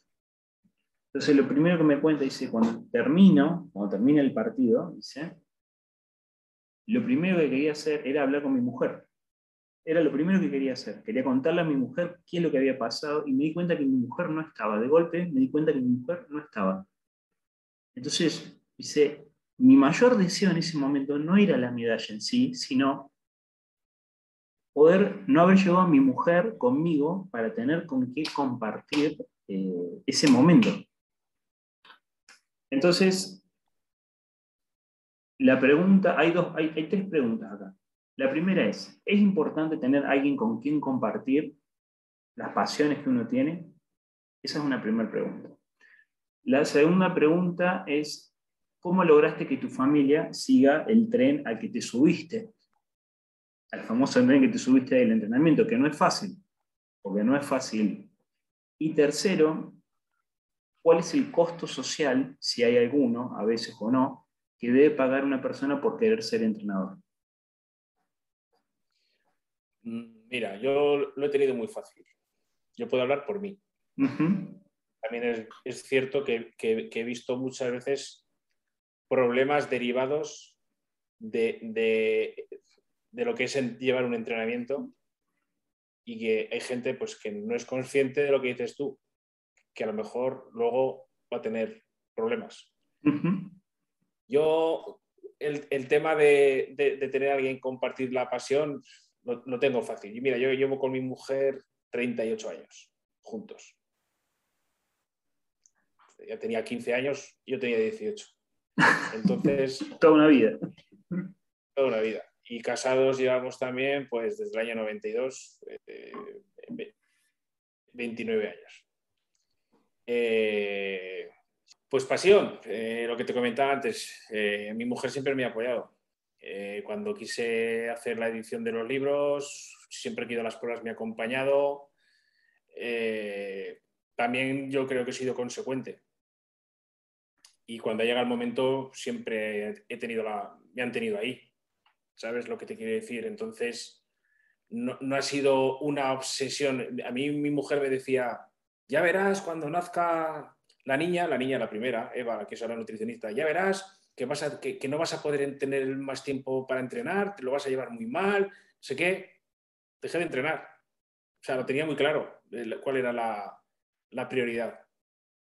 Entonces, lo primero que me cuenta, dice, cuando termino, cuando termina el partido, dice, lo primero que quería hacer era hablar con mi mujer. Era lo primero que quería hacer. Quería contarle a mi mujer qué es lo que había pasado y me di cuenta que mi mujer no estaba. De golpe me di cuenta que mi mujer no estaba. Entonces, dice, mi mayor deseo en ese momento no era la medalla en sí, sino poder no haber llevado a mi mujer conmigo para tener con qué compartir eh, ese momento. Entonces, la pregunta, hay, dos, hay, tres preguntas acá. La primera es, ¿es importante tener alguien con quien compartir las pasiones que uno tiene? Esa es una primera pregunta. La segunda pregunta es, ¿cómo lograste que tu familia siga el tren al que te subiste? Al famoso tren que te subiste del entrenamiento, que no es fácil, porque no es fácil. Y tercero, cuál es el costo social, si hay alguno, a veces o no, que debe pagar una persona por querer ser entrenador. Mm, mira, yo lo he tenido muy fácil. Yo puedo hablar por mí. También es, cierto que, he visto muchas veces problemas derivados de, lo que es llevar un entrenamiento y que hay gente pues, que no es consciente de lo que dices tú que a lo mejor luego va a tener problemas. Yo, el, tema de, tener a alguien compartir la pasión, lo, tengo fácil. Y mira, yo llevo con mi mujer 38 años juntos. Ya tenía 15 años, yo tenía 18. Entonces. toda una vida. Toda una vida. Y casados llevamos también, pues desde el año 92, 29 eh, años. Eh, pues pasión, eh, lo que te comentaba antes, eh, mi mujer siempre me ha apoyado. cuando quise hacer la edición de los libros, siempre que he ido a las pruebas me ha acompañado. también yo creo que he sido consecuente. Y cuando llega el momento, siempre he tenido la, me han tenido ahí. ¿Sabes lo que te quiero decir? Entonces, no, no ha sido una obsesión. A mí mi mujer me decía, ya verás cuando nazca la niña, la niña la primera, Eva, que es ahora nutricionista, ya verás que, vas a, que, no vas a poder tener más tiempo para entrenar, te lo vas a llevar muy mal, sé qué, dejé de entrenar. O sea, lo tenía muy claro cuál era la, prioridad.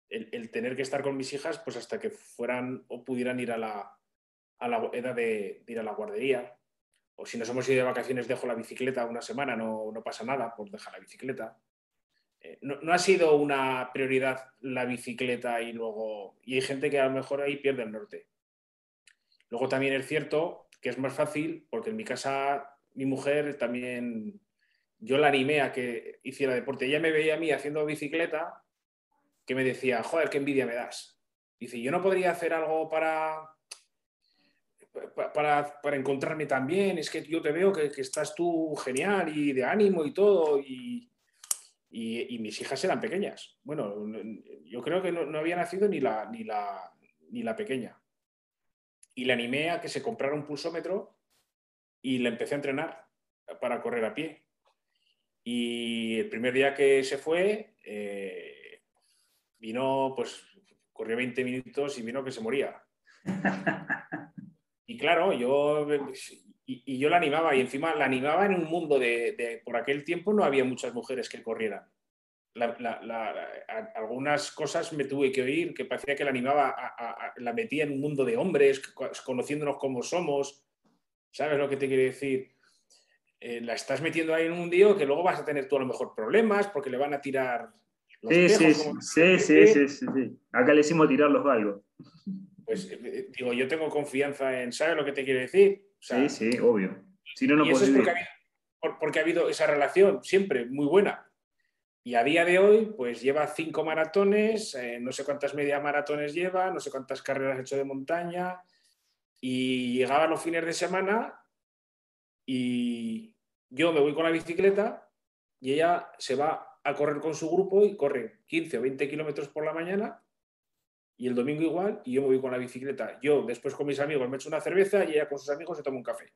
El, tener que estar con mis hijas pues hasta que fueran o pudieran ir a la, a la edad de, ir a la guardería. O si nos hemos ido de vacaciones, dejo la bicicleta una semana, no, no pasa nada por dejar la bicicleta. Eh, no, ha sido una prioridad la bicicleta y luego. Y hay gente que a lo mejor ahí pierde el norte. Luego también es cierto que es más fácil, porque en mi casa, mi mujer también. Yo la animé a que hiciera deporte. Ella me veía a mí haciendo bicicleta, que me decía, joder, qué envidia me das. Dice, yo no podría hacer algo para, para, para, encontrarme también. Es que yo te veo que, estás tú genial y de ánimo y todo. Y, y, mis hijas eran pequeñas. Bueno, yo creo que no, había nacido ni la, ni, la, ni la pequeña. Y le animé a que se comprara un pulsómetro y le empecé a entrenar para correr a pie. Y el primer día que se fue, eh, vino, pues corrió 20 minutos y vino que se moría. Y claro, yo y, yo la animaba, y encima la animaba en un mundo de, por aquel tiempo no había muchas mujeres que corrieran. algunas cosas me tuve que oír que parecía que la animaba, la metía en un mundo de hombres, conociéndonos como somos. ¿Sabes lo que te quiero decir? Eh, la estás metiendo ahí en un lío que luego vas a tener tú a lo mejor problemas porque le van a tirar los sí, sí, sí, sí, sí, sí, Acá le hicimos tirar los galgos. Pues eh, digo, yo tengo confianza en, ¿sabes lo que te quiere decir? sí, sí, obvio. Si no, no y eso es porque ha, habido, porque ha, habido, esa relación siempre muy buena. Y a día de hoy, pues lleva cinco maratones, eh, no sé cuántas media maratones lleva, no sé cuántas carreras ha hecho de montaña. Y llegaba los fines de semana y yo me voy con la bicicleta y ella se va a correr con su grupo y corre 15 o 20 kilómetros por la mañana y el domingo igual y yo me voy con la bicicleta. Yo después con mis amigos me echo una cerveza y ella con sus amigos se toma un café.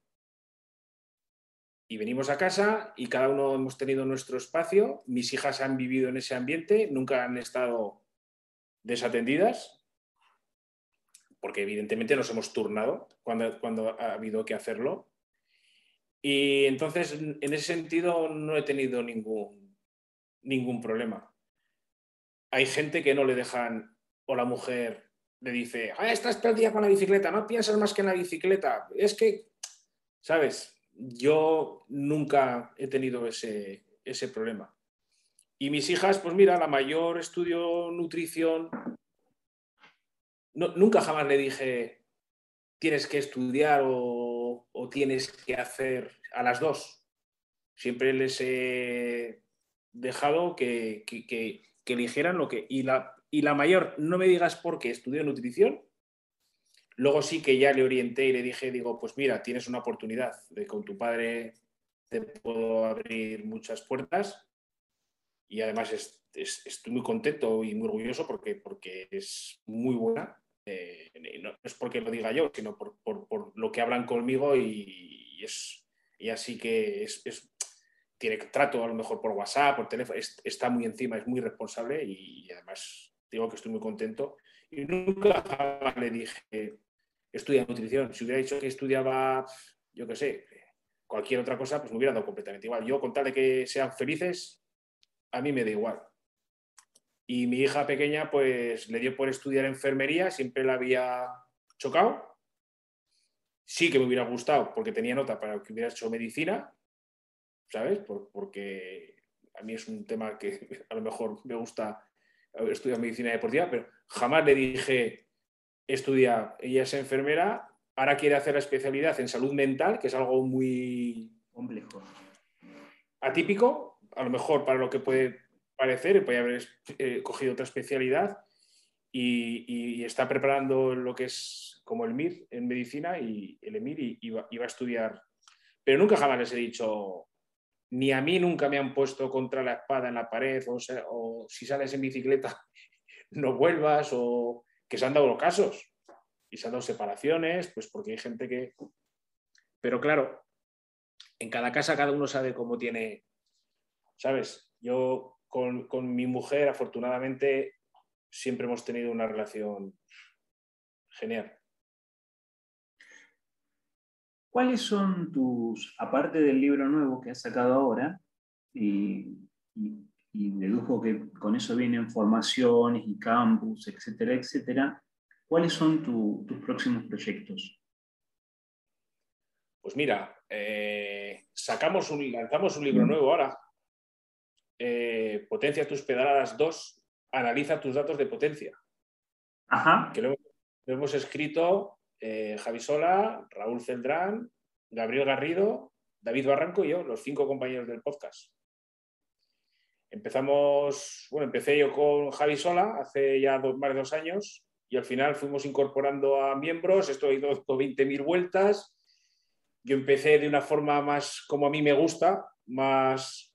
Y venimos a casa y cada uno hemos tenido nuestro espacio. Mis hijas han vivido en ese ambiente, nunca han estado desatendidas, porque evidentemente nos hemos turnado cuando, cuando ha habido que hacerlo. Y entonces, en ese sentido, no he tenido ningún, ningún problema. Hay gente que no le dejan, o la mujer le dice, ah, estás perdida con la bicicleta, no piensas más que en la bicicleta. Es que, ¿sabes? yo nunca he tenido ese, problema. Y mis hijas, pues mira, la mayor estudio nutrición. nunca jamás le dije, tienes que estudiar o, tienes que hacer a las dos. Siempre les he dejado que, eligieran lo que... Y la, y la mayor, no me digas por qué estudió nutrición, Luego sí que ya le orienté y le dije, digo, pues mira, tienes una oportunidad de con tu padre te puedo abrir muchas puertas y además estoy muy contento y muy orgulloso porque, porque es muy buena. Eh, no es porque lo diga yo, sino por, lo que hablan conmigo y, es, y así que es, tiene trato a lo mejor por WhatsApp, por teléfono, está muy encima, es muy responsable y, además digo que estoy muy contento. Y nunca le dije, estudia nutrición. Si hubiera dicho que estudiaba, yo qué sé, cualquier otra cosa, pues me hubiera dado completamente igual. Yo, con tal de que sean felices, a mí me da igual. Y mi hija pequeña, pues le dio por estudiar enfermería, siempre la había chocado. Sí que me hubiera gustado, porque tenía nota para que hubiera hecho medicina, ¿sabes? porque a mí es un tema que a lo mejor me gusta estudiar medicina deportiva, pero jamás le dije, estudia, ella es enfermera, ahora quiere hacer la especialidad en salud mental, que es algo muy complejo. Atípico, a lo mejor para lo que puede parecer, puede haber eh, cogido otra especialidad y, está preparando lo que es como el MIR en medicina y el EMIR y, va, a estudiar. Pero nunca jamás les he dicho, ni a mí nunca me han puesto contra la espada en la pared, o, si sales en bicicleta no vuelvas, o que se han dado casos y se han dado separaciones, pues porque hay gente que... Pero claro, en cada casa cada uno sabe cómo tiene, ¿sabes? Yo con, mi mujer, afortunadamente, siempre hemos tenido una relación genial. ¿Cuáles son tus, aparte del libro nuevo que has sacado ahora, y, y dedujo que con eso vienen formaciones y campus, etcétera, etcétera. ¿Cuáles son tus próximos proyectos? Pues mira, eh, sacamos un, lanzamos un libro mm. nuevo ahora. Eh, potencia tus pedaladas 2, analiza tus datos de potencia. Ajá. Que lo, hemos escrito eh, Javi Sola, Raúl Celdrán, Gabriel Garrido, David Barranco y yo, los cinco compañeros del podcast. Empezamos, bueno, empecé yo con Javi Sola hace ya más de dos años y al final fuimos incorporando a miembros, esto ha ido 20.000 vueltas. Yo empecé de una forma más como a mí me gusta, más...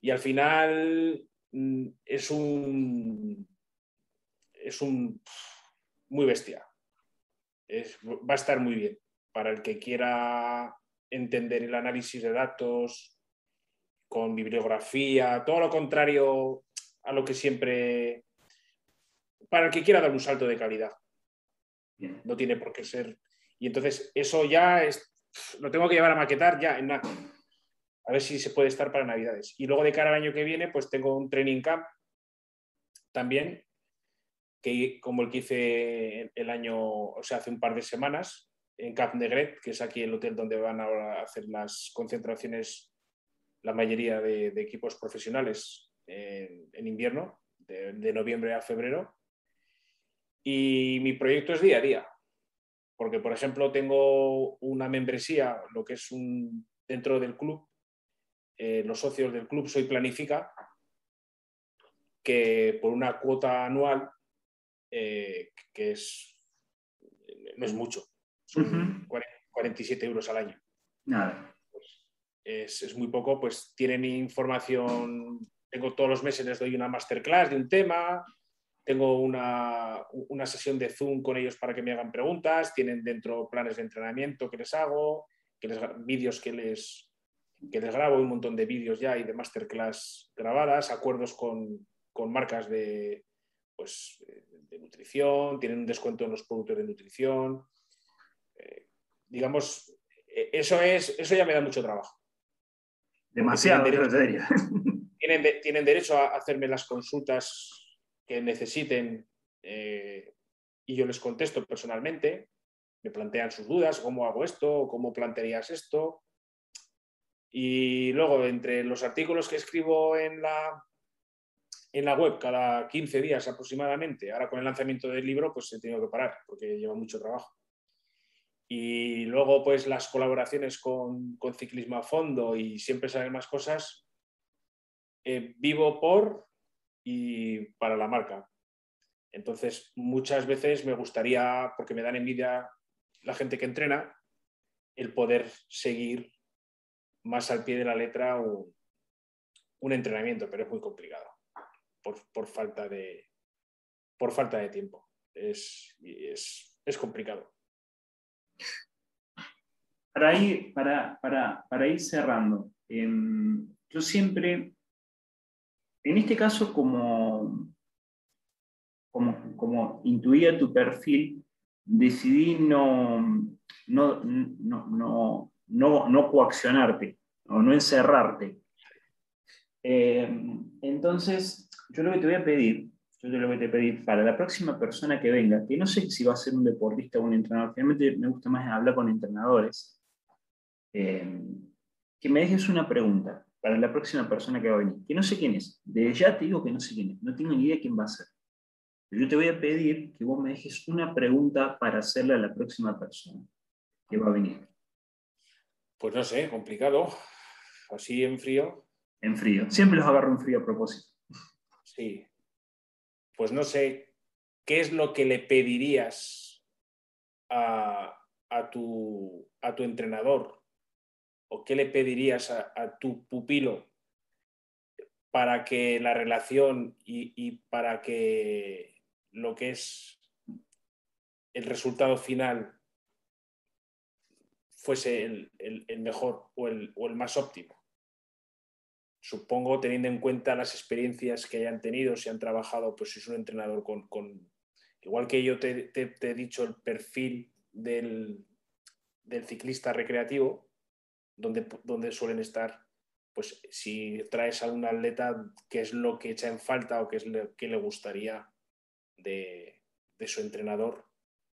Y al final mm, es un... Es un... Muy bestia. Va a estar muy bien para el que quiera entender el análisis de datos, con bibliografía, todo lo contrario a lo que siempre, para el que quiera dar un salto de calidad. No tiene por qué ser. Y entonces eso ya es, lo tengo que llevar a maquetar ya en nada. A ver si se puede estar para Navidades. Y luego de cara al año que viene, pues tengo un training camp también, que como el que hice el año, o sea, hace un par de semanas, en Cap Negret, que es aquí el hotel donde van a hacer las concentraciones la mayoría de, equipos profesionales en, invierno, de, noviembre a febrero. Y mi proyecto es día a día. Porque, por ejemplo, tengo una membresía, lo que es un dentro del club, eh, los socios del club Soy Planifica, que por una cuota anual, eh, que es, no es mucho, son 47 euros al año. Nada. Pues es, es, muy poco, pues tienen información, tengo todos los meses, les doy una masterclass de un tema, tengo una, una, sesión de Zoom con ellos para que me hagan preguntas, tienen dentro planes de entrenamiento que les hago, que les, vídeos que les, que les grabo, un montón de vídeos ya y de masterclass grabadas, acuerdos con, con marcas de, pues, de nutrición, tienen un descuento en los productos de nutrición. Eh, digamos, e, eso, es, eso ya me da mucho trabajo. Demasiado, tienen derecho, tienen, tienen derecho a hacerme las consultas que necesiten eh, y yo les contesto personalmente, me plantean sus dudas, cómo hago esto, cómo plantearías esto. Y luego, entre los artículos que escribo en la, en la web cada 15 días aproximadamente. Ahora con el lanzamiento del libro pues he tenido que parar porque lleva mucho trabajo. Y luego pues las colaboraciones con, Ciclismo a Fondo y siempre salen más cosas. Eh, vivo por y para la marca. Entonces muchas veces me gustaría, porque me dan envidia la gente que entrena, el poder seguir más al pie de la letra un entrenamiento, pero es muy complicado por, falta, de, por falta de tiempo. Es, es, complicado. Para ir, para, para, ir cerrando, em, yo siempre, en este caso, como, como, como intuía tu perfil, decidí no, no, no, no, no coaccionarte o no encerrarte. Em, entonces, yo lo que te voy a pedir, yo lo que te pedir para la próxima persona que venga, que no sé si va a ser un deportista o un entrenador, realmente me gusta más hablar con entrenadores, eh, que me dejes una pregunta para la próxima persona que va a venir, que no sé quién es. De ya te digo que no sé quién es, no tengo ni idea quién va a ser. yo te voy a pedir que vos me dejes una pregunta para hacerle a la próxima persona que va a venir. Pues no sé, complicado. Así en frío. En frío. Siempre los agarro en frío a propósito. Sí. Pues no sé, ¿qué es lo que le pedirías a, tu, a tu, entrenador? ¿O qué le pedirías a, tu pupilo para que la relación y, para que lo que es el resultado final fuese el, mejor o el, o el más óptimo? Supongo teniendo en cuenta las experiencias que hayan tenido, si han trabajado, pues si es un entrenador con, igual que yo te, he dicho el perfil del, ciclista recreativo, donde, donde suelen estar, pues si traes a un atleta, qué es lo que echa en falta o qué es lo que le gustaría de, su entrenador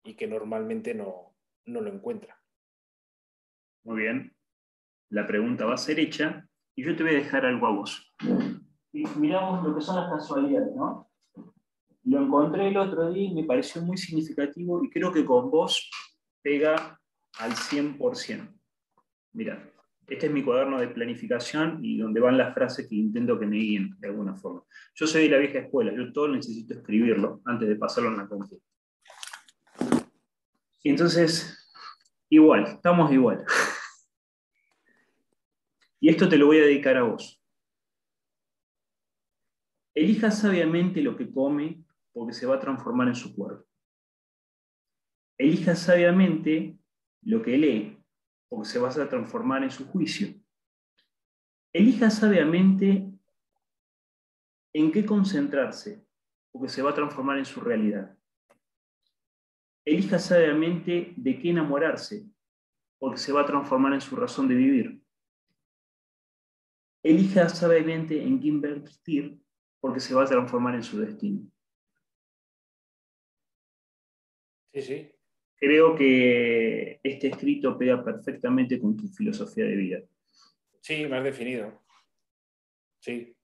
y que normalmente no, no lo encuentra. Muy bien. La pregunta va a ser hecha y yo te voy a dejar algo a vos. Miramos lo que son las casualidades, ¿no? Lo encontré el otro día y me pareció muy significativo y creo que con vos pega al 100%. Mira, este es mi cuaderno de planificación y donde van las frases que intento que me guíen de alguna forma. Yo soy de la vieja escuela, yo todo necesito escribirlo antes de pasarlo en la compu. Y entonces, igual, estamos igual. Y esto te lo voy a dedicar a vos. Elija sabiamente lo que come porque se va a transformar en su cuerpo. Elija sabiamente lo que lee porque se va a transformar en su juicio. Elija sabiamente en qué concentrarse porque se va a transformar en su realidad. Elija sabiamente de qué enamorarse porque se va a transformar en su razón de vivir elija sabiamente en qué invertir porque se va a transformar en su destino. Sí, sí. Creo que este escrito pega perfectamente con tu filosofía de vida. Sí, me has definido. Sí.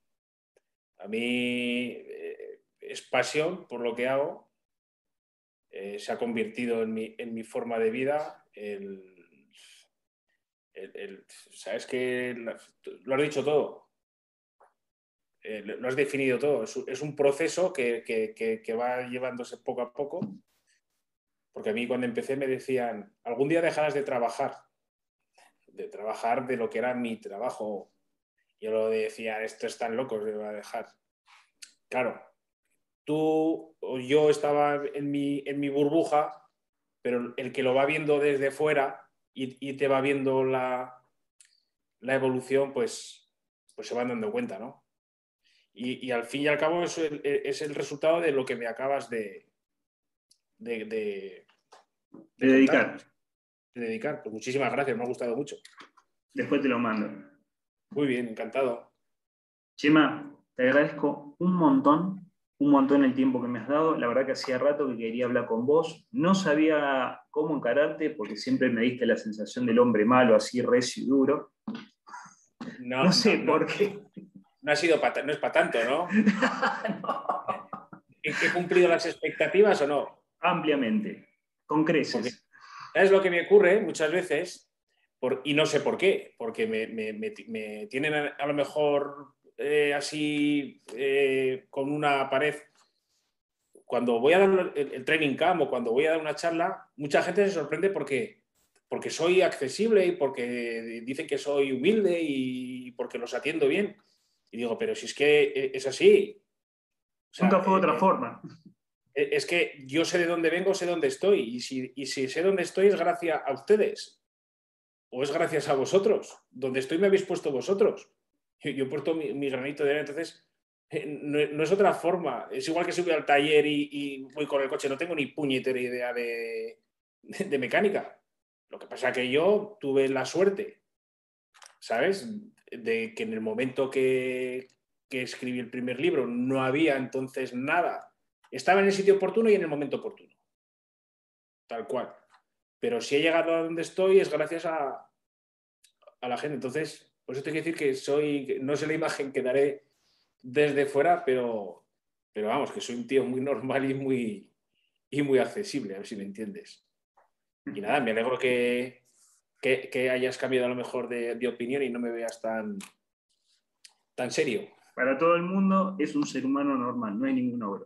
A mí eh, es pasión por lo que hago eh, se ha convertido en mi, en mi, forma de vida. El, Sabes que lo has dicho todo. Eh, lo has definido todo. Es, un proceso que, que, va llevándose poco a poco. Porque a mí cuando empecé me decían, algún día dejarás de trabajar, de trabajar de lo que era mi trabajo. Yo lo decía, esto es tan loco, se va a dejar. Claro, tú o yo estaba en mi, en mi burbuja, pero el que lo va viendo desde fuera y, te va viendo la, la, evolución, pues, pues se van dando cuenta, ¿no? Y, al fin y al cabo eso es el, resultado de lo que me acabas de, de, dedicar. De dedicar. Pues muchísimas gracias, me ha gustado mucho. Después te lo mando. Muy bien, encantado. Chema, te agradezco un montón un montón el tiempo que me has dado. La verdad que hacía rato que quería hablar con vos. No sabía cómo encararte porque siempre me diste la sensación del hombre malo, así recio y duro. No, sé por qué. No ha sido no es para tanto, ¿no? ¿He cumplido las expectativas o no? Ampliamente, con creces. ¿Sabes lo que me ocurre muchas veces? Por, y no sé por qué, porque me tienen a lo mejor eh, así eh, con una pared, cuando voy a dar el, training camp o cuando voy a dar una charla, mucha gente se sorprende porque, porque soy accesible y porque dicen que soy humilde y porque los atiendo bien. Y digo, pero si es que eh, es así. Nunca fue de otra forma. Es que yo sé de dónde vengo, sé dónde estoy. Y si, y si sé dónde estoy es gracias a ustedes. O es gracias a vosotros. Donde estoy me habéis puesto vosotros yo, puesto mi, granito de arena, entonces eh, no, es otra forma. Es igual que subir al taller y, voy con el coche, no tengo ni puñetera idea de, mecánica. Lo que pasa es que yo tuve la suerte, ¿sabes? De que en el momento que, que escribí el primer libro no había entonces nada. Estaba en el sitio oportuno y en el momento oportuno. Tal cual. Pero si he llegado a donde estoy es gracias a, a la gente. Entonces, por eso tengo que decir que soy, no sé la imagen que daré desde fuera, pero, pero vamos, que soy un tío muy normal y muy, y muy accesible, a ver si me entiendes. Y nada, me alegro que, que, hayas cambiado a lo mejor de, opinión y no me veas tan, tan serio. Para todo el mundo es un ser humano normal, no hay ningún obra.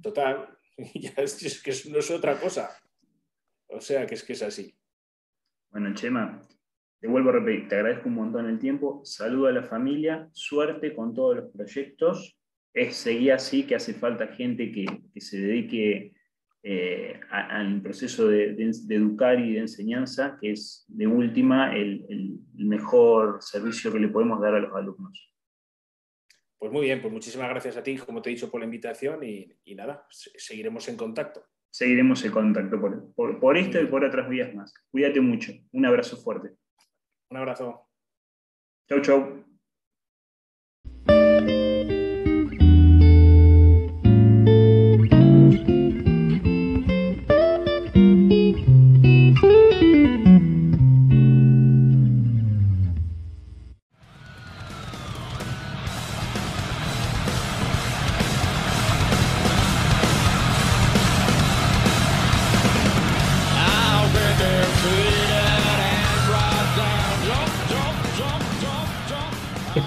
Total, es que no es otra cosa. O sea, que es que es así. Bueno, Chema, te vuelvo a repetir, te agradezco un montón el tiempo, saludo a la familia, suerte con todos los proyectos. Es, seguir así, que hace falta gente que, se dedique eh, al proceso de, educar y de enseñanza, que es de última el, mejor servicio que le podemos dar a los alumnos. Pues muy bien, pues muchísimas gracias a ti, como te he dicho, por la invitación y, nada, seguiremos en contacto. Seguiremos en contacto por, por esto y por otras vías más. Cuídate mucho. Un abrazo fuerte. Un abrazo. Chau, chau.